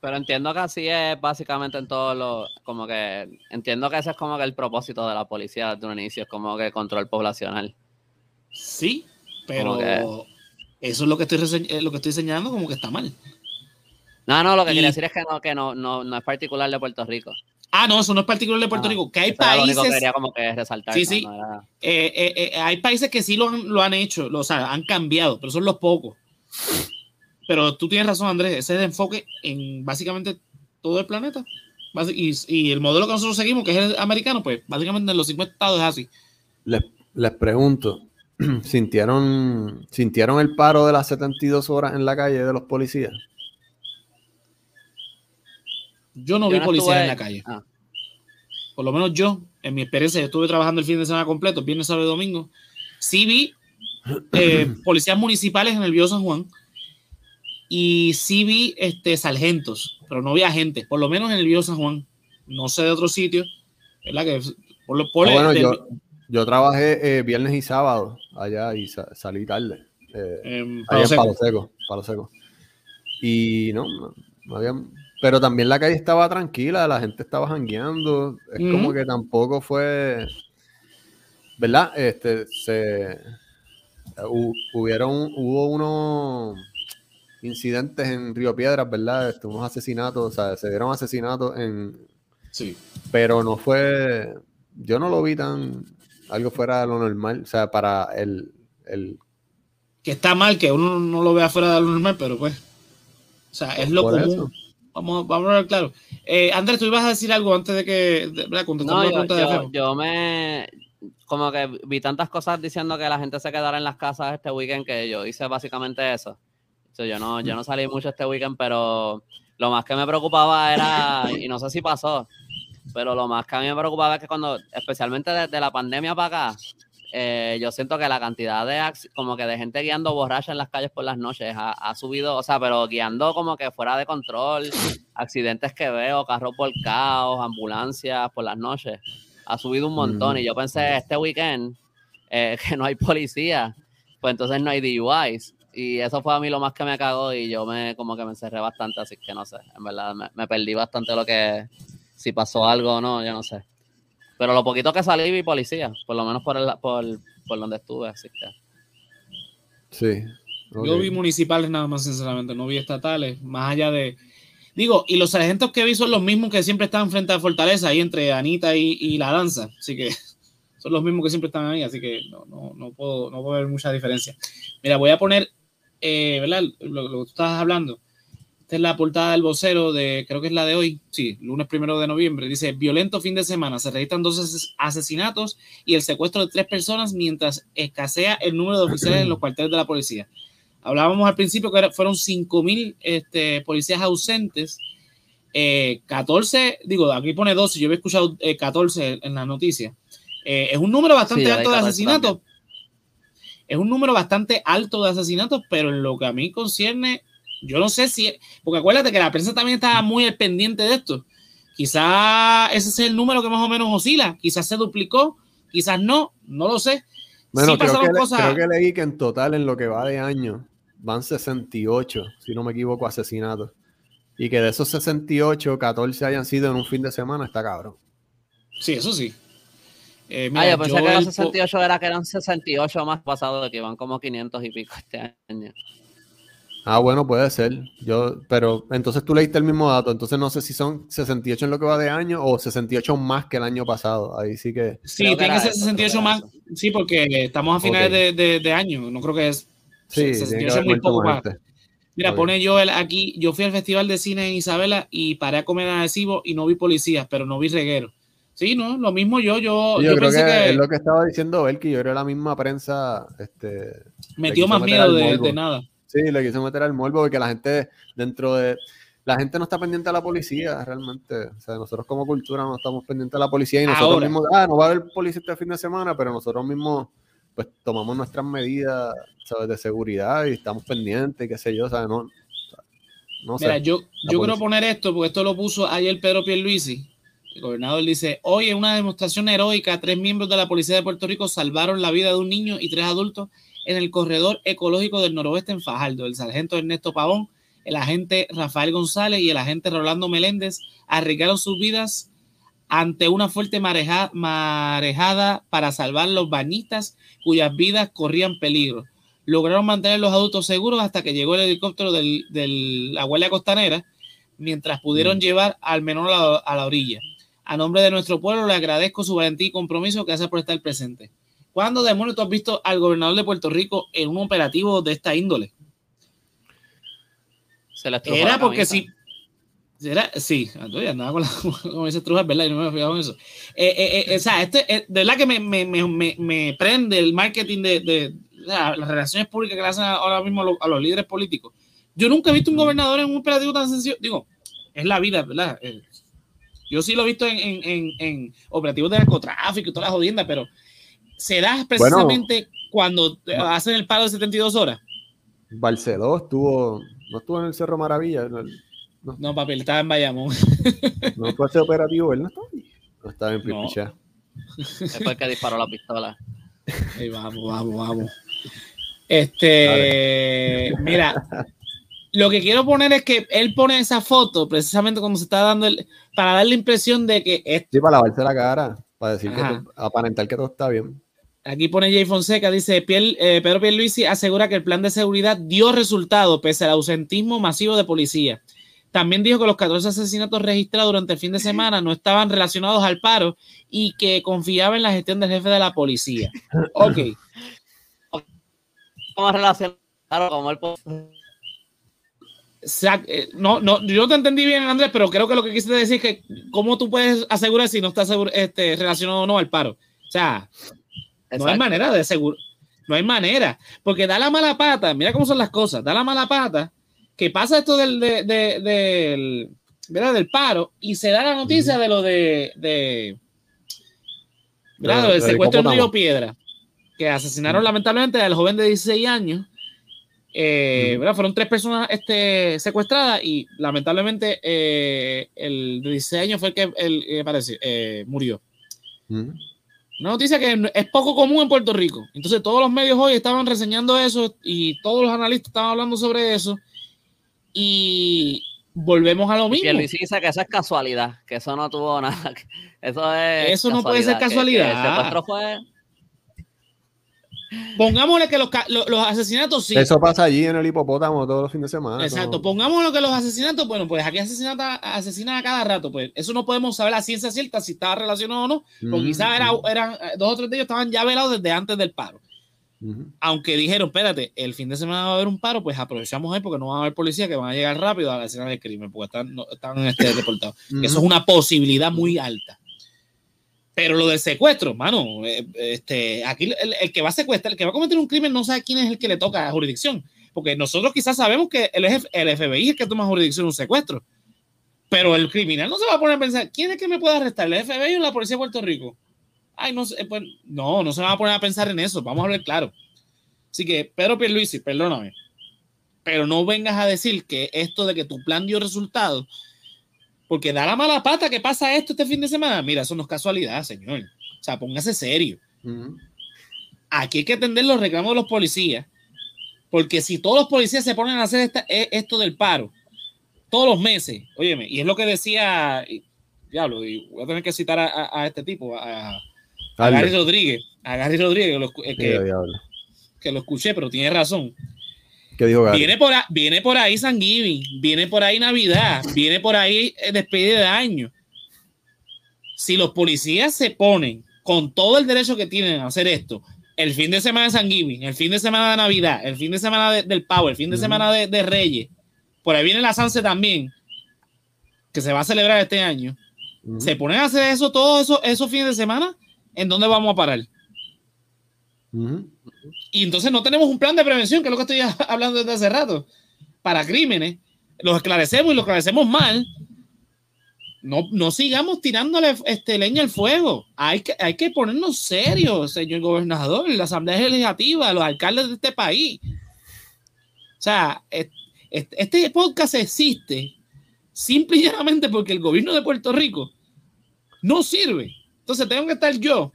Pero entiendo que así es básicamente en todos los, como que, entiendo que ese es como que el propósito de la policía de un inicio, es como que control poblacional. Sí, pero eso es lo que estoy eh, lo que estoy señalando como que está mal. No, no, lo que quería decir es que no, que no, no, no es particular de Puerto Rico. Ah, no, eso no es particular de Puerto Rico. Que hay países. Lo que como que resaltar. Sí, sí. Eh, eh, eh, hay países que sí lo han, lo han hecho, lo, o sea, han cambiado, pero son los pocos. Pero tú tienes razón, Andrés, ese es el enfoque en básicamente todo el planeta. Y, y, el modelo que nosotros seguimos, que es el americano, pues básicamente en los 50 estados es así. Les, les pregunto, ¿sintieron, ¿sintieron el paro de las 72 horas en la calle de los policías? Yo no vi policías en la calle. Ah. Por lo menos yo, en mi experiencia, estuve trabajando el fin de semana completo, viernes, sábado y domingo. Sí vi eh, policías municipales en el Bio San Juan y sí vi este, sargentos, pero no vi agentes, por lo menos en el Bio San Juan. No sé de otro sitio, ¿verdad? Que por lo, por ah, bueno, yo, trabajé eh, viernes y sábado allá y salí tarde. Eh, allá en Palo Seco, Palo Seco. Y no, no, no había pero también la calle estaba tranquila, la gente estaba jangueando. Es como que tampoco fue. ¿Verdad? Este, se. hubieron, hubo unos incidentes en Río Piedras, ¿verdad? Unos asesinatos, o sea, se dieron asesinatos en. Sí. Pero no fue. Yo no lo vi tan. Algo fuera de lo normal. O sea, para el. el que está mal que uno no lo vea fuera de lo normal, pero pues. O sea, es lo común. Vamos, vamos a ver claro. Eh, Andrés, tú ibas a decir algo antes de que de, no, yo, de yo, me como que vi tantas cosas diciendo que la gente se quedara en las casas este weekend que yo hice básicamente eso. yo no, yo no salí mucho este weekend, pero lo más que me preocupaba era, y no sé si pasó, pero lo más que a mí me preocupaba es que cuando, especialmente desde la pandemia para acá, eh, yo siento que la cantidad de como que de gente guiando borracha en las calles por las noches ha, subido, o sea, pero guiando como que fuera de control, accidentes que veo, carros caos, ambulancias por las noches, ha subido un montón. Y yo pensé este weekend eh, que no hay policía, pues entonces no hay DUIs. Y eso fue a mí lo más que me cagó y yo me como que me encerré bastante, así que no sé, en verdad me, me perdí bastante lo que, si pasó algo o no, yo no sé. Pero lo poquito que salí vi policía, por lo menos por, el, por, por donde estuve, así que. Sí. Yo vi municipales nada más, sinceramente, no vi estatales, más allá de. Digo, y los sargentos que vi son los mismos que siempre están frente a Fortaleza, ahí entre Anita y, la danza. Así que son los mismos que siempre están ahí, así que no, no, no, puedo, no puedo ver mucha diferencia. Mira, voy a poner, eh, ¿verdad? Lo, lo, que tú estabas hablando es la portada del vocero de, creo que es la de hoy, sí, lunes primero de noviembre. Dice, violento fin de semana, se registran dos asesinatos y el secuestro de tres personas mientras escasea el número de oficiales en los cuarteles de la policía. Hablábamos al principio que fueron 5.000 este, policías ausentes, 14, eh, digo, aquí pone 12, yo había escuchado 14 eh, en la noticia. Eh, es un número bastante alto de asesinatos. Es un número bastante alto de asesinatos, pero en lo que a mí concierne, yo no sé si, porque acuérdate que la prensa también estaba muy pendiente de esto. Quizás ese es el número que más o menos oscila, quizás se duplicó, quizás no, no lo sé. Bueno, creo, que creo que leí que en total en lo que va de año van 68, si no me equivoco, asesinatos. Y que de esos 68, 14 hayan sido en un fin de semana, está cabrón. Sí, eso sí. Eh, ah, yo pensé que los 68 era que eran 68 más pasados, que van como 500 y pico este año. Ah, bueno, puede ser. Yo, pero entonces tú leíste el mismo dato. Entonces no sé si son 68 en lo que va de año o 68 más que el año pasado. Ahí sí que. Sí, tiene que ser 68 más. Sí, porque estamos a finales de, año. No creo que es. Sí, 68 es muy poco más. Mira, pone yo aquí. Yo fui al Festival de Cine en Isabela y paré a comer adhesivo y no vi policías, pero no vi reguero. Sí, no, lo mismo yo. Yo, yo, creo que, es lo que estaba diciendo él, que yo creo la misma prensa. Este, Metió más miedo de nada. Sí, le quiso meter al morbo porque la gente dentro de... La gente no está pendiente a la policía realmente. O sea, nosotros como cultura no estamos pendientes a la policía y nosotros mismos, ah, no va a haber policía este fin de semana, pero nosotros mismos pues tomamos nuestras medidas ¿sabes? de seguridad y estamos pendientes, qué sé yo, ¿sabes? No, no Mira, yo, yo quiero poner esto porque esto lo puso ayer Pedro Pierluisi. El gobernador dice, hoy en una demostración heroica, tres miembros de la Policía de Puerto Rico salvaron la vida de un niño y tres adultos en el corredor ecológico del noroeste en Fajardo. El sargento Ernesto Pavón, el agente Rafael González y el agente Rolando Meléndez arriesgaron sus vidas ante una fuerte marejada para salvar los bañistas cuyas vidas corrían peligro. Lograron mantener los adultos seguros hasta que llegó el helicóptero de la Guardia Costanera, mientras pudieron mm. llevar al menor a la orilla. A nombre de nuestro pueblo le agradezco su valentía y compromiso que hace por estar presente. ¿Cuándo demonios tú has visto al gobernador de Puerto Rico en un operativo de esta índole? Se la Era porque si. Era, sí, andaba con, la, con ese truja, ¿verdad? Y no me he fijado en eso. Eh, eh, eh, o sea, este, de verdad que me, me, me, me, prende el marketing de, de, las relaciones públicas que le hacen ahora mismo a los, líderes políticos. Yo nunca he visto un gobernador en un operativo tan sencillo. Digo, es la vida, ¿verdad? yo sí lo he visto en, en, en, operativos de narcotráfico y todas las jodiendas, pero se da precisamente cuando hacen el paro de 72 horas. Barceló estuvo, no estuvo en el Cerro Maravilla. No, no papi, estaba en Bayamón. no fue ese operativo, él no estaba No estaba en Pipichá. Es porque disparó la pistola. Ahí vamos, vamos, vamos. Este, mira, lo que quiero poner es que él pone esa foto precisamente cuando se está dando el, para dar la impresión de que. sí, para lavarse la cara, para decir que aparentar que todo está bien. Aquí pone Jay Fonseca, dice, Piel, eh, Pedro Pierluisi asegura que el plan de seguridad dio resultado pese al ausentismo masivo de policía. También dijo que los 14 asesinatos registrados durante el fin de semana no estaban relacionados al paro y que confiaba en la gestión del jefe de la policía. Ok. ¿Cómo relacionado eh, no, no, yo te entendí bien, Andrés, pero creo que lo que quisiste decir es que cómo tú puedes asegurar si no está este, relacionado o no al paro. O sea, no hay manera de seguro. No hay manera. Porque da la mala pata. Mira cómo son las cosas. Da la mala pata. Que pasa esto del, del, del paro y se da la noticia de lo de. de del secuestro en Río Piedra. Que asesinaron lamentablemente al joven de 16 años. Eh, Fueron tres personas este, secuestradas y lamentablemente eh, el de 16 años fue el que el, parece, eh, murió. Una noticia que es poco común en Puerto Rico. Entonces todos los medios hoy estaban reseñando eso y todos los analistas estaban hablando sobre eso. Y volvemos a lo mismo. Y Luis dice que eso es casualidad, que eso no tuvo nada. Eso es. Eso no puede ser casualidad. Que, fue Pongámosle que los, los, asesinatos sí. Eso pasa allí en el hipopótamo todos los fines de semana. Exacto. Pongámosle que los asesinatos, bueno, pues aquí asesinan a cada rato. Pues eso no podemos saber la ciencia cierta si estaba relacionado o no, porque quizás era, eran dos o tres de ellos estaban ya velados desde antes del paro. Aunque dijeron, espérate, el fin de semana va a haber un paro, pues aprovechamos hoy porque no va a haber policía que van a llegar rápido a la escena del crimen, porque están, están este, deportados. Eso es una posibilidad muy alta. Pero lo del secuestro, mano, eh, este, aquí el, que va a secuestrar, el que va a cometer un crimen no sabe quién es el que le toca a jurisdicción. Porque nosotros quizás sabemos que el, el FBI es el que toma jurisdicción un secuestro. Pero el criminal no se va a poner a pensar, ¿quién es que me puede arrestar? ¿El FBI o la policía de Puerto Rico? Ay, no sé, pues, no, no se va a poner a pensar en eso, vamos a hablar claro. Así que, Pedro Pierluisi, perdóname, pero no vengas a decir que esto de que tu plan dio resultado porque da la mala pata que pasa esto este fin de semana. Mira, eso no es casualidad, señor. O sea, póngase serio. Aquí hay que atender los reclamos de los policías. Porque si todos los policías se ponen a hacer e, esto del paro todos los meses, óyeme, y es lo que decía, diablo, y voy a tener que citar a, este tipo, a, Gary Rodríguez, a Gary Rodríguez, que, que, lo escuché, pero tiene razón ¿Qué dijo Gary? Viene por, ahí, viene por ahí San Giving, viene por ahí Navidad, viene por ahí eh, despedida de año. Si los policías se ponen con todo el derecho que tienen a hacer esto, el fin de semana de San Giving, el fin de semana de Navidad, el fin de semana del Pavo, el fin de semana de, Reyes, por ahí viene la Sanse también, que se va a celebrar este año. Se ponen a hacer eso todos esos fines de semana, ¿en dónde vamos a parar? Y entonces no tenemos un plan de prevención, que es lo que estoy hablando desde hace rato, para crímenes. Los esclarecemos y los esclarecemos mal. No, no sigamos tirándole este, leña al fuego. Hay que, hay que ponernos serios, señor gobernador, la Asamblea Legislativa, los alcaldes de este país. O sea, este podcast existe simple y llanamente porque el gobierno de Puerto Rico no sirve. Entonces tengo que estar yo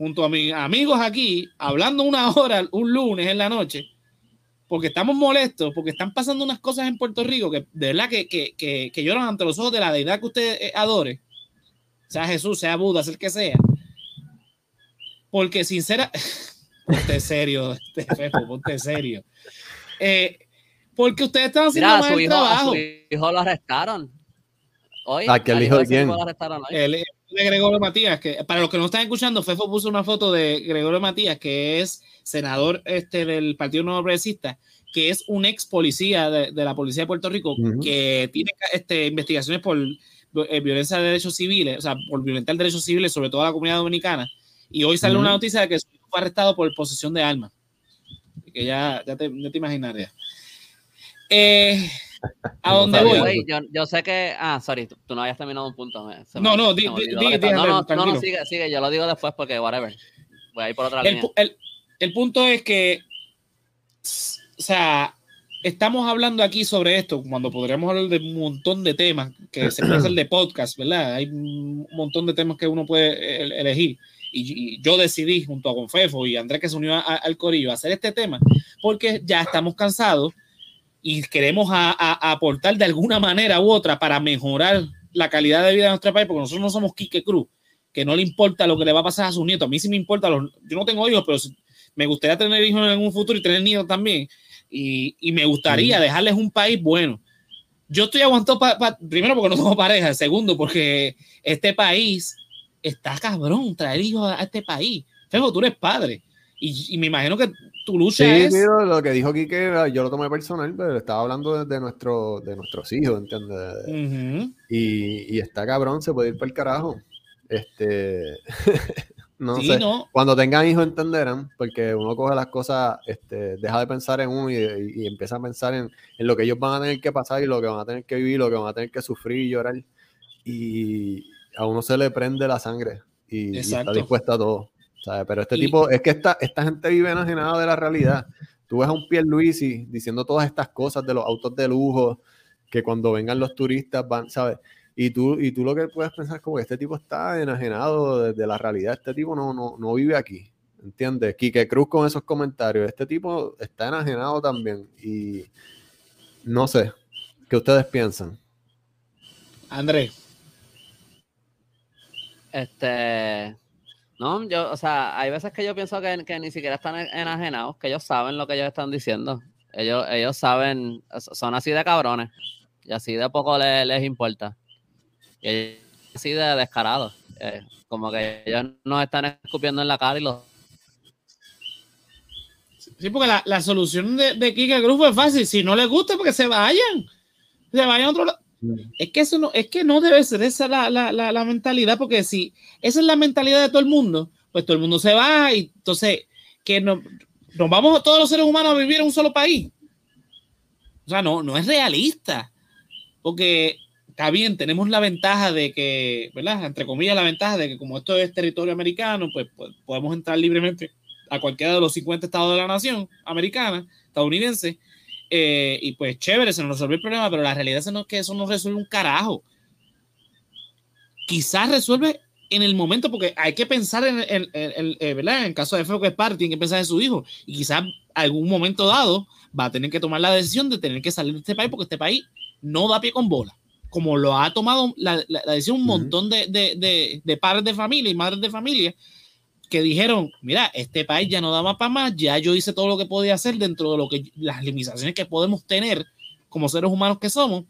junto a mis amigos aquí, hablando una hora un lunes en la noche, porque estamos molestos, porque están pasando unas cosas en Puerto Rico que de verdad que, que, que, lloran ante los ojos de la deidad que usted eh, adore, sea Jesús, sea Buda, sea el que sea. Porque sincera, ponte serio, este ponte serio. Eh, porque ustedes están haciendo Mira, mal trabajo. A su hijo lo arrestaron. Hoy, ¿A que el hijo de quién? El, de Gregorio Matías, que para los que no están escuchando, Fefo puso una foto de Gregorio Matías, que es senador este, del Partido Nuevo Progresista, que es un ex policía de, la Policía de Puerto Rico, que tiene este, investigaciones por eh, violencia de derechos civiles, o sea, por violentar derechos civiles, sobre todo a la comunidad dominicana. Y hoy sale una noticia de que fue arrestado por posesión de armas. Que ya, ya, te, ya te imaginarías. Eh, ¿A dónde voy? yo, sé que. Ah, sorry, tú, no habías terminado un punto. no, no, di, no, no, sigue, sigue, yo lo digo después porque, whatever. Voy a ir por otra el, línea. El, el punto es que. O sea, estamos hablando aquí sobre esto cuando podríamos hablar de un montón de temas que se puede hacer de podcast, ¿verdad? Hay un montón de temas que uno puede elegir. Y, yo decidí, junto a Confefo y Andrés que se unió al Corillo, hacer este tema porque ya estamos cansados y queremos aportar de alguna manera u otra para mejorar la calidad de vida de nuestro país, porque nosotros no somos Quique Cruz, que no le importa lo que le va a pasar a sus nietos. A mí sí me importa, los, yo no tengo hijos, pero me gustaría tener hijos en un futuro y tener nietos también. Y, y me gustaría dejarles un país bueno. Yo estoy aguantando, primero porque no tengo pareja, segundo porque este país está cabrón traer hijos a este país. Fego, tú eres padre. Y, y me imagino que tu lucha sí, es... lo que dijo Kike, yo lo tomé personal, pero estaba hablando de, nuestro, de nuestros hijos, ¿entiendes? y, y está cabrón, se puede ir para el carajo. Este... no sé. Cuando tengan hijos entenderán, porque uno coge las cosas, este, deja de pensar en uno y, empieza a pensar en, en, lo que ellos van a tener que pasar y lo que van a tener que vivir, lo que van a tener que sufrir y llorar. Y a uno se le prende la sangre y, y está dispuesto a todo. Pero este tipo, es que esta, esta gente vive enajenada de la realidad. Tú ves a un Pierluisi diciendo todas estas cosas de los autos de lujo, que cuando vengan los turistas van, ¿sabes? Y tú, y tú lo que puedes pensar es como que este tipo está enajenado de, la realidad. Este tipo no, no, no vive aquí. ¿Entiendes? Quique Cruz con esos comentarios. Este tipo está enajenado también. Y no sé. ¿Qué ustedes piensan? Andrés. Este. No, yo, o sea, hay veces que yo pienso que, ni siquiera están enajenados, que ellos saben lo que ellos están diciendo. Ellos, ellos saben, son así de cabrones, y así de poco les, importa. Y así de descarados. Eh, como que ellos nos están escupiendo en la cara y los. Sí, porque la, solución de, de Kike Cruz fue fácil. Si no les gusta, porque se vayan. Se vayan a otro lado. Es que eso no, es que no debe ser esa la, la, la, mentalidad, porque si esa es la mentalidad de todo el mundo, pues todo el mundo se va y entonces que no, nos vamos todos los seres humanos a vivir en un solo país. O sea, no, no es realista, porque está bien, tenemos la ventaja de que, ¿verdad? Entre comillas, la ventaja de que como esto es territorio americano, pues, pues podemos entrar libremente a cualquiera de los 50 estados de la nación americana, estadounidense, eh, y pues chévere, se nos resolvió el problema, pero la realidad es que eso no resuelve un carajo. Quizás resuelve en el momento, porque hay que pensar en, en, eh, ¿verdad? En caso de feo que es parte, tiene que pensar en su hijo. Y quizás algún momento dado va a tener que tomar la decisión de tener que salir de este país, porque este país no da pie con bola. Como lo ha tomado la, decisión un montón de, de, de, padres de familia y madres de familia, que dijeron, mira, este país ya no da más para más, ya yo hice todo lo que podía hacer dentro de lo que las limitaciones que podemos tener como seres humanos que somos.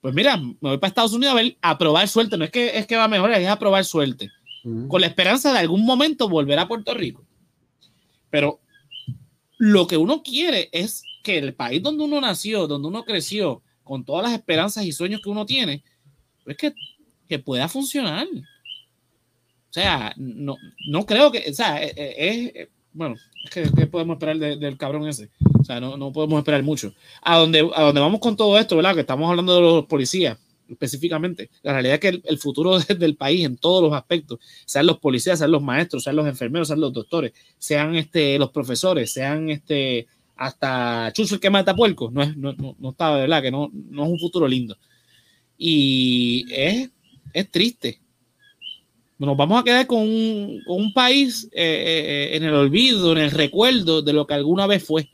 Pues mira, me voy para Estados Unidos a ver, a probar suerte. No es que, es que va a mejorar, es a probar suerte. Con la esperanza de algún momento volver a Puerto Rico. Pero lo que uno quiere es que el país donde uno nació, donde uno creció, con todas las esperanzas y sueños que uno tiene, pues que, que pueda funcionar. O sea, no, no creo que, o sea, e, e, es, bueno, es que, ¿qué podemos esperar del cabrón ese? O sea, no, no podemos esperar mucho. A donde, a donde vamos con todo esto, ¿verdad? Que estamos hablando de los policías específicamente. La realidad es que el, futuro del país en todos los aspectos, sean los policías, sean los maestros, sean los enfermeros, sean los doctores, sean este, los profesores, sean este, hasta Chuzo el que mata puerco, no, es, no, no, no está, de verdad, que no, no es un futuro lindo. Y es, es triste, nos vamos a quedar con un, con un país eh, eh, en el olvido, en el recuerdo de lo que alguna vez fue.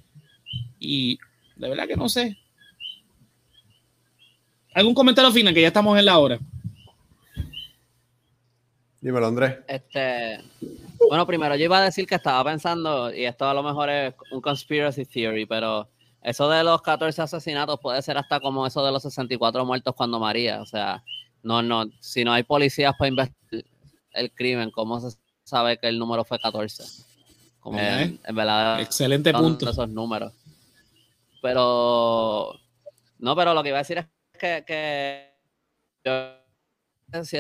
Y de verdad que no sé. ¿Algún comentario final? Que ya estamos en la hora. Dímelo, Andrés. Este, bueno, primero yo iba a decir que estaba pensando, y esto a lo mejor es un conspiracy theory, pero eso de los 14 asesinatos puede ser hasta como eso de los 64 muertos cuando María. O sea, no, no, si no hay policías para investigar el crimen, ¿cómo se sabe que el número fue 14? Como en, verdad. Excelente punto. Esos números. Pero. No, pero lo que iba a decir es que, que yo si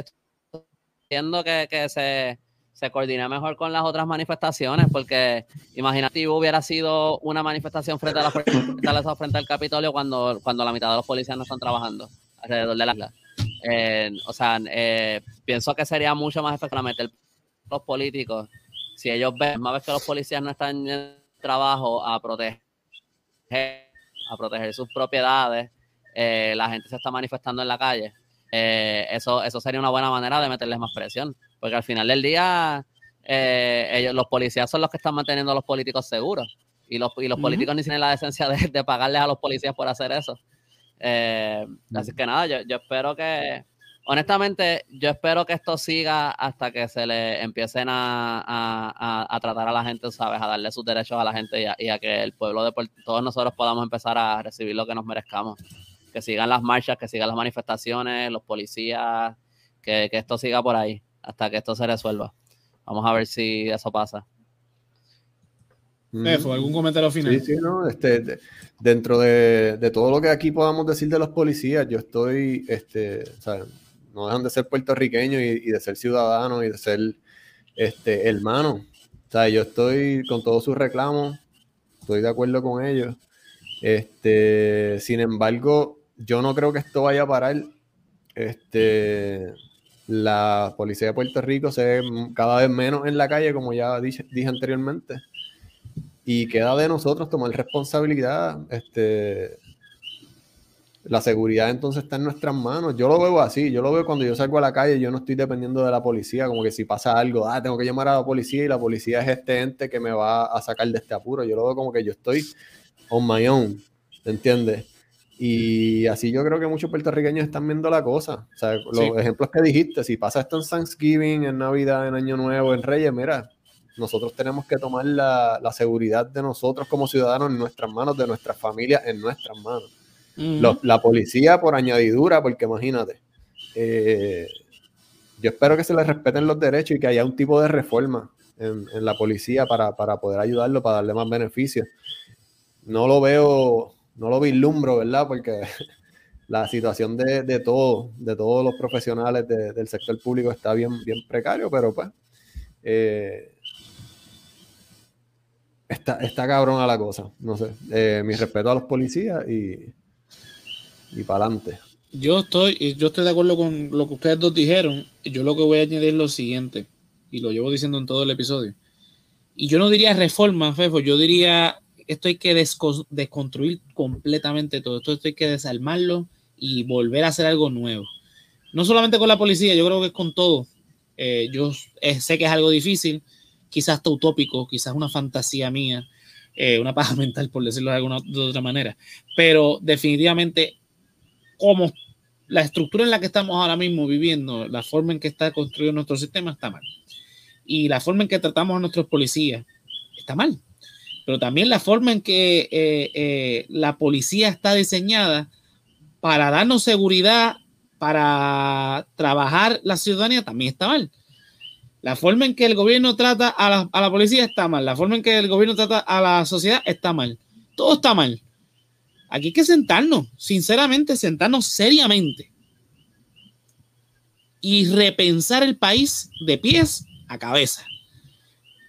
entiendo que, que se, se coordine mejor con las otras manifestaciones, porque imagínate hubiera sido una manifestación frente a la frente al Capitolio cuando, cuando la mitad de los policías no están trabajando alrededor de la isla. Eh, o sea, eh, pienso que sería mucho más efectivo meter los políticos si ellos ven, más vez que los policías no están en trabajo a proteger, a proteger sus propiedades, eh, la gente se está manifestando en la calle. eso, eso sería una buena manera de meterles más presión, porque al final del día ellos, los policías son los que están manteniendo a los políticos seguros y los, y los políticos ni tienen la decencia de, de pagarles a los policías por hacer eso. Eh, así que nada, yo, yo, espero que, honestamente, yo espero que esto siga hasta que se le empiecen a, a, a, tratar a la gente, ¿sabes? A darle sus derechos a la gente y a, que el pueblo de todos nosotros podamos empezar a recibir lo que nos merezcamos. Que sigan las marchas, que sigan las manifestaciones, los policías, que, que esto siga por ahí hasta que esto se resuelva. Vamos a ver si eso pasa. ¿algún comentario final? Sí, sí, no, este, dentro de, de, todo lo que aquí podamos decir de los policías, yo estoy, este, o sea, no dejan de ser puertorriqueños y, de ser ciudadanos y de ser este, hermanos. O sea, yo estoy con todos sus reclamos, estoy de acuerdo con ellos. Este, sin embargo, yo no creo que esto vaya a parar. Este, la policía de Puerto Rico se ve cada vez menos en la calle, como ya dije, dije anteriormente y queda de nosotros tomar responsabilidad. Este, la seguridad entonces está en nuestras manos. Yo lo veo así, yo lo veo cuando yo salgo a la calle, yo no estoy dependiendo de la policía, como que si pasa algo, ah, tengo que llamar a la policía y la policía es este ente que me va a sacar de este apuro. Yo lo veo como que yo estoy on my own, ¿entiendes? Y así yo creo que muchos puertorriqueños están viendo la cosa. O sea, los ejemplos que dijiste, si pasa esto en Thanksgiving, en Navidad, en Año Nuevo, en Reyes, mira, nosotros tenemos que tomar la, seguridad de nosotros como ciudadanos en nuestras manos, de nuestras familias en nuestras manos. La policía por añadidura, porque imagínate, eh, yo espero que se les respeten los derechos y que haya un tipo de reforma en, la policía para, poder ayudarlo, para darle más beneficios. No lo veo, no lo vislumbro, ¿verdad? Porque la situación de, de todo, de todos los profesionales del sector público está bien, bien precario, pero pues eh, está, está cabrona la cosa. No sé. Eh, mi respeto a los policías y, y para adelante. Yo estoy, yo estoy de acuerdo con lo que ustedes dos dijeron. Yo lo que voy a añadir es lo siguiente, y lo llevo diciendo en todo el episodio. Y yo no diría reforma, Fefo, yo diría esto hay que desconstruir completamente todo. Esto, hay que desarmarlo y volver a hacer algo nuevo. No solamente con la policía, yo creo que es con todo. Eh, yo sé que es algo difícil, quizás hasta utópico, quizás una fantasía mía, eh, una paja mental, por decirlo de alguna de otra manera. Pero definitivamente, como la estructura en la que estamos ahora mismo viviendo, la forma en que está construido nuestro sistema está mal. y la forma en que tratamos a nuestros policías está mal. Pero también la forma en que eh, eh, la policía está diseñada para darnos seguridad, para trabajar la ciudadanía, también está mal. La forma en que el gobierno trata a la, a la policía está mal. La forma en que el gobierno trata a la sociedad está mal. Todo está mal. Aquí hay que sentarnos, sinceramente, sentarnos seriamente y repensar el país de pies a cabeza.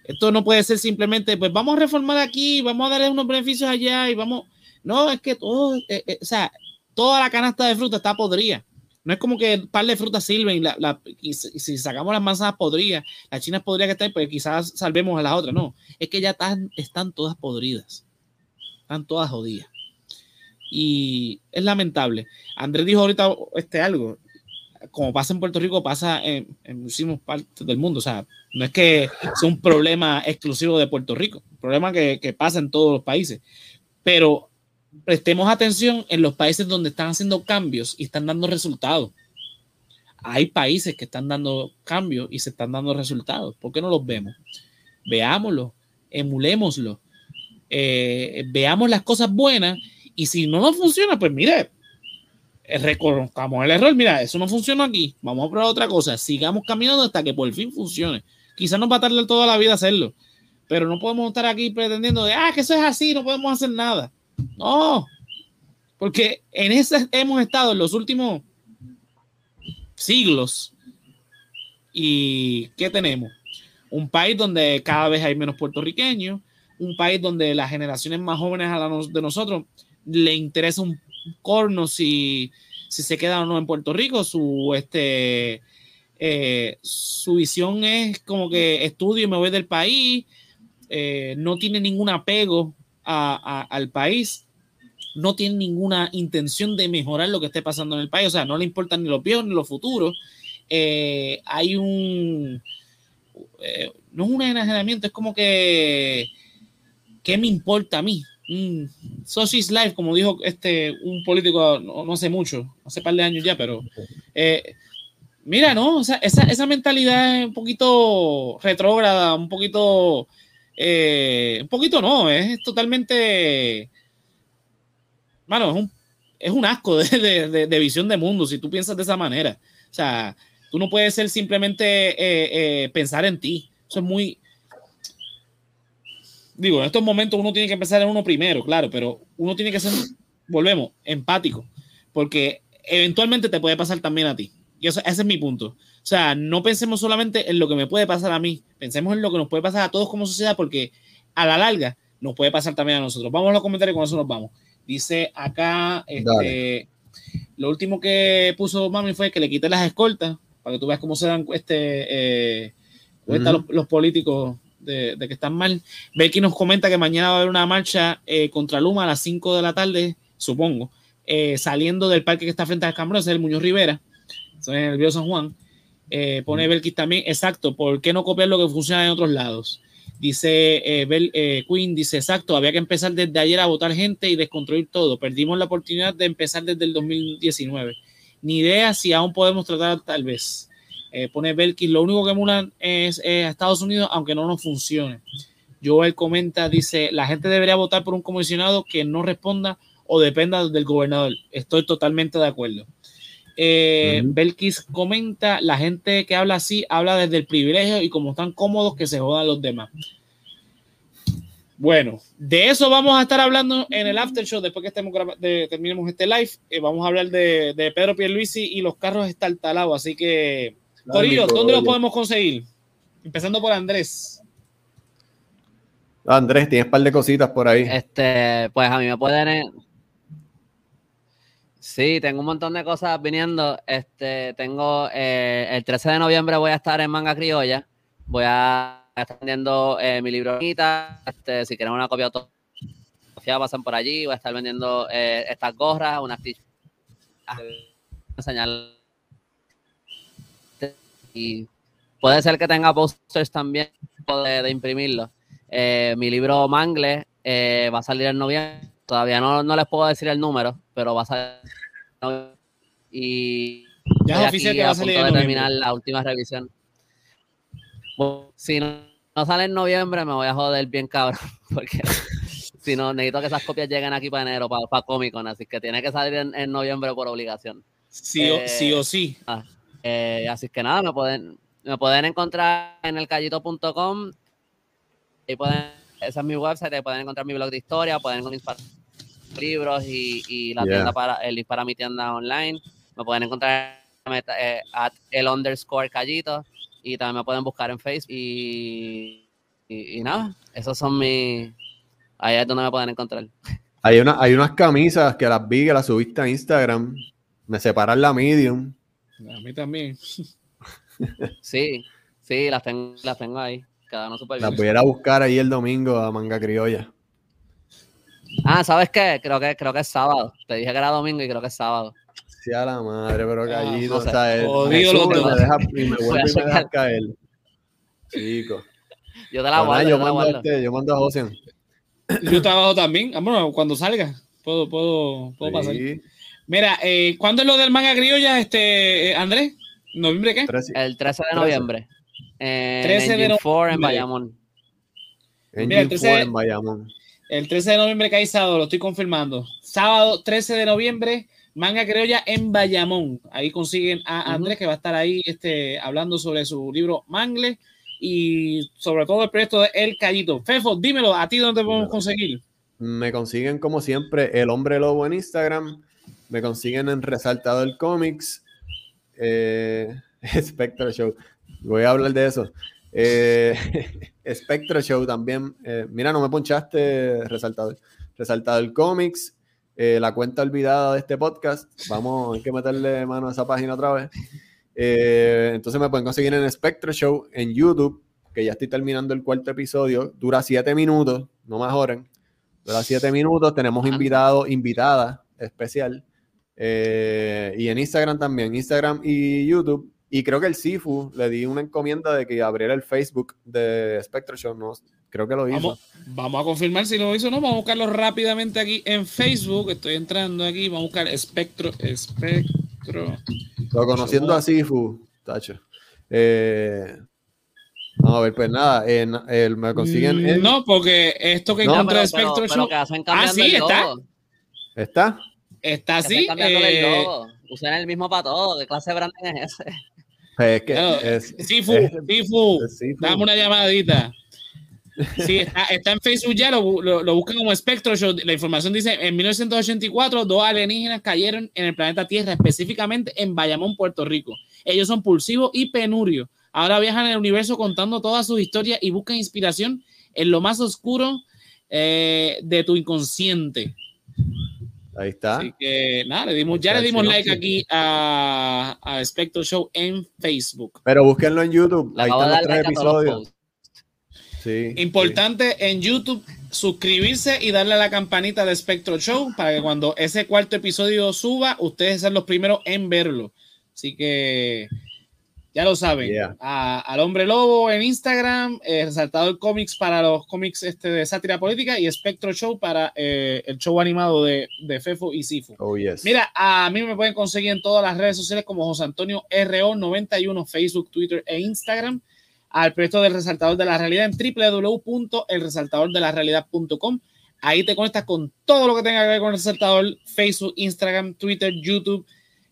Esto no puede ser simplemente, pues vamos a reformar aquí, vamos a darle unos beneficios allá y vamos. No, es que todo, eh, eh, o sea, toda la canasta de fruta está podrida. No es como que un par de frutas sirven y, si, sacamos las manzanas podridas, las chinas podrían estar, pues quizás salvemos a las otras. No, es que ya están, están todas podridas. Están todas jodidas. Y es lamentable. Andrés dijo ahorita este algo como pasa en Puerto Rico, pasa en, muchísimas partes del mundo. O sea, no es que sea un problema exclusivo de Puerto Rico, un problema que, que pasa en todos los países. Pero prestemos atención en los países donde están haciendo cambios y están dando resultados. Hay países que están dando cambios y se están dando resultados. ¿Por qué no los vemos? Veámoslo, emulémoslo, eh, veamos las cosas buenas y si no nos funciona, pues mire, reconozcamos el error. Mira, eso no funcionó aquí. Vamos a probar otra cosa. Sigamos caminando hasta que por fin funcione. Quizás nos va a tardar toda la vida hacerlo. Pero no podemos estar aquí pretendiendo de, ah, que eso es así, no podemos hacer nada. No. Porque en ese hemos estado en los últimos siglos. ¿Y qué tenemos? Un país donde cada vez hay menos puertorriqueños. Un país donde las generaciones más jóvenes a de nosotros le interesa un corno si, si se queda o no en Puerto Rico. Su, este, eh, su visión es como que estudio y me voy del país. Eh, no tiene ningún apego al país. No tiene ninguna intención de mejorar lo que esté pasando en el país. O sea, no le importan ni los viejos ni los futuros. Eh, hay un. no es un enajenamiento, es como que. ¿Qué me importa a mí? Mm, so life, como dijo este un político no, hace mucho, hace par de años ya, pero eh, mira, ¿no? O sea, esa, esa, mentalidad es un poquito retrógrada, un poquito, eh, un poquito no, es totalmente, bueno, es un, es un asco de, de, de, visión de mundo si tú piensas de esa manera. O sea, tú no puedes ser simplemente eh, pensar en ti. Eso es muy, digo, en estos momentos uno tiene que empezar en uno primero, claro, pero uno tiene que ser, volvemos, empático, porque eventualmente te puede pasar también a ti. Y eso, ese es mi punto. O sea, no pensemos solamente en lo que me puede pasar a mí, pensemos en lo que nos puede pasar a todos como sociedad, porque a la larga nos puede pasar también a nosotros. Vamos a los comentarios, con eso nos vamos. Dice acá, este, lo último que puso Mami fue que le quité las escoltas, para que tú veas cómo se dan este, eh, los políticos de, que están mal. Becky nos comenta que mañana va a haber una marcha eh, contra Luma a las 5 de la tarde, supongo, eh, saliendo del parque que está frente a Cambronte, es el Muñoz Rivera, en el Río San Juan. Eh, pone Belkis también, exacto, ¿por qué no copiar lo que funciona en otros lados? Dice Bel, Queen, dice exacto, había que empezar desde ayer a votar gente y desconstruir todo. Perdimos la oportunidad de empezar desde el 2019. Ni idea si aún podemos tratar, tal vez. Eh, pone Belkis, lo único que emulan es, Estados Unidos, aunque no nos funcione. Joel comenta, dice, la gente debería votar por un comisionado que no responda o dependa del gobernador. Estoy totalmente de acuerdo. Eh, Belkis comenta, la gente que habla así habla desde el privilegio y como están cómodos que se jodan los demás. Bueno, de eso vamos a estar hablando en el after show después que estemos de, terminemos este live. Eh, vamos a hablar de, de Pedro Pierluisi y los carros estartalados, así que Corillo, ¿dónde lo podemos conseguir? Empezando por Andrés. Andrés, tienes un par de cositas por ahí. Este, pues a mí me pueden. Sí, tengo un montón de cosas viniendo. Este, tengo eh, el 13 de noviembre voy a estar en Manga Criolla. Voy a estar vendiendo eh, mi libro. Este, si quieren una copia autografiada, pasan por allí. Voy a estar vendiendo eh, estas gorras, unas t Enseñar y puede ser que tenga posters también de, de imprimirlo. Eh, mi libro Mangle eh, va a salir en noviembre. Todavía no, no, les puedo decir el número, pero va a salir. Y ya es oficial que va a salir de terminar la última revisión. si no, sale en noviembre, me voy a joder bien cabrón, porque si no, necesito que esas copias lleguen aquí para enero, para, para Comic Con, así que tiene que salir en, noviembre por obligación. Sí, o, sí o sí. Ah, eh, así que nada, me pueden, me pueden encontrar en elcallito.com. Y pueden, esa es mi website, ahí pueden encontrar mi blog de historia, pueden encontrar libros y, la tienda para, el link para mi tienda online. Me pueden encontrar eh, at el underscore callito y también me pueden buscar en Facebook y, y, nada, esos son mis, ahí es donde me pueden encontrar. Hay, una, hay unas camisas que las vi, que las subiste a Instagram, me separan la medium. A mí también. sí, sí, las tengo, las tengo ahí. Cada uno super Las voy a ir a buscar ahí el domingo a Manga Criolla. Ah, ¿sabes qué? Creo que, creo que es sábado. Te dije que era domingo y creo que es sábado. Sí, a la madre, pero callito, ah, no o sea, me, deja, y me vuelve y me deja caer. Chico. Yo te la guardo. Yo, mando este, yo mando a José. Yo trabajo también. Ah, bueno, cuando salga, puedo, puedo, puedo pasar. Mira, eh, ¿cuándo es lo del manga criolla, este, eh, Andrés? ¿Noviembre qué? El 13 de noviembre. 13 de noviembre. en Bayamón. En Mira, el 13 en Bayamón. El 13 de noviembre cae sábado, lo estoy confirmando. Sábado 13 de noviembre, Manga Criolla en Bayamón. Ahí consiguen a Andrés, que va a estar ahí este, hablando sobre su libro Mangle y sobre todo el proyecto de El Callito. Fefo, dímelo, ¿a ti dónde podemos conseguir? Me consiguen, como siempre, El Hombre Lobo en Instagram. Me consiguen en Resaltado el Comics. Eh, Spectre Show. Voy a hablar de eso. Eh, Spectre Show también. Eh, mira, no me ponchaste resaltado. Resaltado el cómics. Eh, la cuenta olvidada de este podcast. Vamos, hay que meterle mano a esa página otra vez. entonces me pueden conseguir en Spectre Show en YouTube, que ya estoy terminando el cuarto episodio. Dura siete minutos, no mejoren. Dura siete minutos. Tenemos invitado, invitada especial. Y en Instagram también, Instagram y YouTube y creo que el Sifu le di una encomienda de que abriera el Facebook de Spectro Show. No, creo que lo hizo. Vamos, a confirmar si lo hizo o no. Vamos a buscarlo rápidamente aquí en Facebook. Estoy entrando aquí. Vamos a buscar Spectro. Spectro. Lo conociendo a Sifu, tacho. Eh, vamos a ver, pues nada, en, me consiguen. Mm, no, porque esto que encontré Spectro Show. ah, sí, está. ¿Está? Está así. Eh, Usan el mismo para todo. ¿Qué clase de branding es ese? Es que es, Sifu, Sifu, dame una llamadita. Sí, está, en Facebook ya, lo, lo, buscan como Spectro Show. La información dice, en 1984, dos alienígenas cayeron en el planeta Tierra, específicamente en Bayamón, Puerto Rico. Ellos son Pulsivo y Penurio. Ahora viajan en el universo contando todas sus historias y buscan inspiración en lo más oscuro eh, de tu inconsciente. Ahí está. Así que nada, le dimos, ya le dimos like aquí a, a Spectro Show en Facebook. Pero búsquenlo en YouTube. Ahí están los tres episodios. Sí, Importante en YouTube suscribirse y darle a la campanita de Spectro Show para que cuando ese cuarto episodio suba, ustedes sean los primeros en verlo. Así que ya lo saben. al hombre lobo en Instagram, eh, resaltado el cómics para los cómics este, de sátira política y Spectro Show para eh, el show animado de, de, Fefo y Sifu. Oh, yes. Mira, a mí me pueden conseguir en todas las redes sociales como José Antonio RO91, Facebook, Twitter e Instagram. Al proyecto del resaltador de la realidad en www.elresaltadordelarealidad.com. Ahí te conectas con todo lo que tenga que ver con el resaltador, Facebook, Instagram, Twitter, YouTube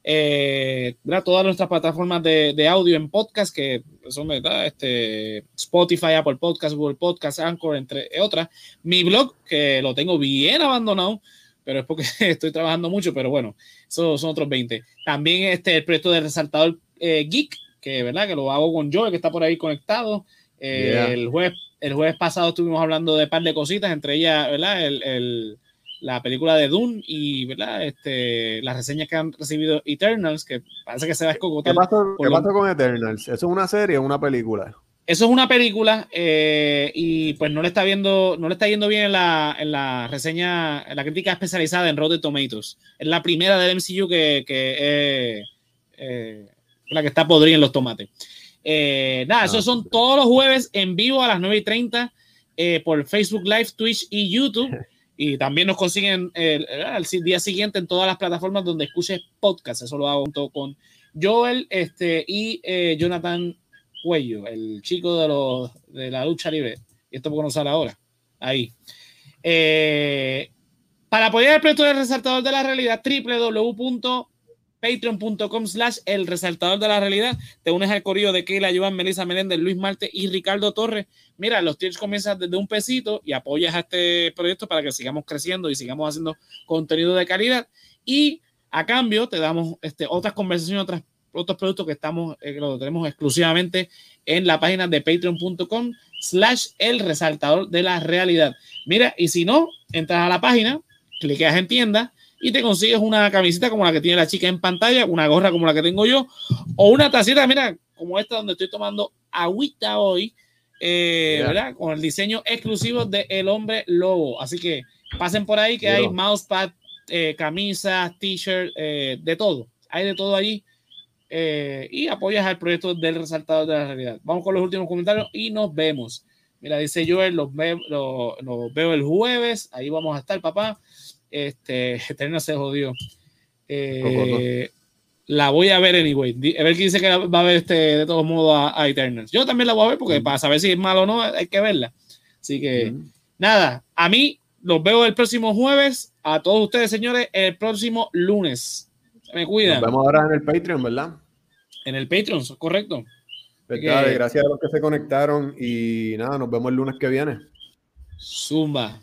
eh, todas nuestras plataformas de, audio en podcast, que son Este, Spotify, Apple Podcast, Google Podcast, Anchor, entre otras. Mi blog, que lo tengo bien abandonado, pero es porque estoy trabajando mucho, pero bueno, esos son otros 20. También este, el proyecto de resaltador eh, Geek, que, ¿verdad? que lo hago con Joel, que está por ahí conectado. Eh, el, jueves, el jueves pasado estuvimos hablando de un par de cositas, entre ellas ¿verdad? el la película de Dune y ¿verdad? Este, las reseñas que han recibido Eternals, que parece que se va a escogotar. ¿Qué pasó, ¿qué pasó con Eternals? ¿Eso es una serie o una película? Eso es una película eh, y pues no le está viendo, no le está yendo bien en la, en la reseña, en la crítica especializada en Rotten Tomatoes. Es la primera del MCU que, que eh, la que está podrida en los tomates. Eh, nada, esos ah, son todos los jueves en vivo a las 9 y 30 por Facebook Live, Twitch y YouTube. Y también nos consiguen el, día siguiente en todas las plataformas donde escuches podcast. Eso lo hago junto con Joel este, y eh, Jonathan Cuello, el chico de, los, de la lucha libre. Y esto no sale ahora. Ahí. Eh, para apoyar el proyecto del resaltador de la realidad, www.patreon.com slash el resaltador de la realidad. Te unes al corrido de Keila, Joan, Melissa Meléndez, Luis Marte y Ricardo Torres. Mira, los tiers comienzan desde un pesito y apoyas a este proyecto para que sigamos creciendo y sigamos haciendo contenido de calidad. Y a cambio te damos este, otras conversaciones, otras, otros productos que estamos, eh, lo tenemos exclusivamente en la página de patreon.com slash el resaltador de la realidad. Mira, y si no, entras a la página, cliqueas en tienda y te consigues una camiseta como la que tiene la chica en pantalla, una gorra como la que tengo yo, o una tacita, mira, como esta donde estoy tomando agüita hoy, eh, ¿verdad? Con el diseño exclusivo de El Hombre Lobo. Así que pasen por ahí que hay mousepad, eh, camisas, t-shirt, eh, de todo. Hay de todo allí. Eh, y apoyas al proyecto del resaltador de la realidad. Vamos con los últimos comentarios y nos vemos. Mira, dice Joel, los, los, veo el jueves. Ahí vamos a estar, papá. Este, Eterna se jodió. La voy a ver anyway. A ver quién dice que va a ver este, de todos modos a, a Eternals. Yo también la voy a ver porque para saber si es malo o no hay que verla. Así que, nada, a mí los veo el próximo jueves. A todos ustedes, señores, el próximo lunes. Se me cuidan. Nos vemos ahora en el Patreon, ¿verdad? En el Patreon, correcto. Gracias a los que se conectaron y nada, nos vemos el lunes que viene. Zumba.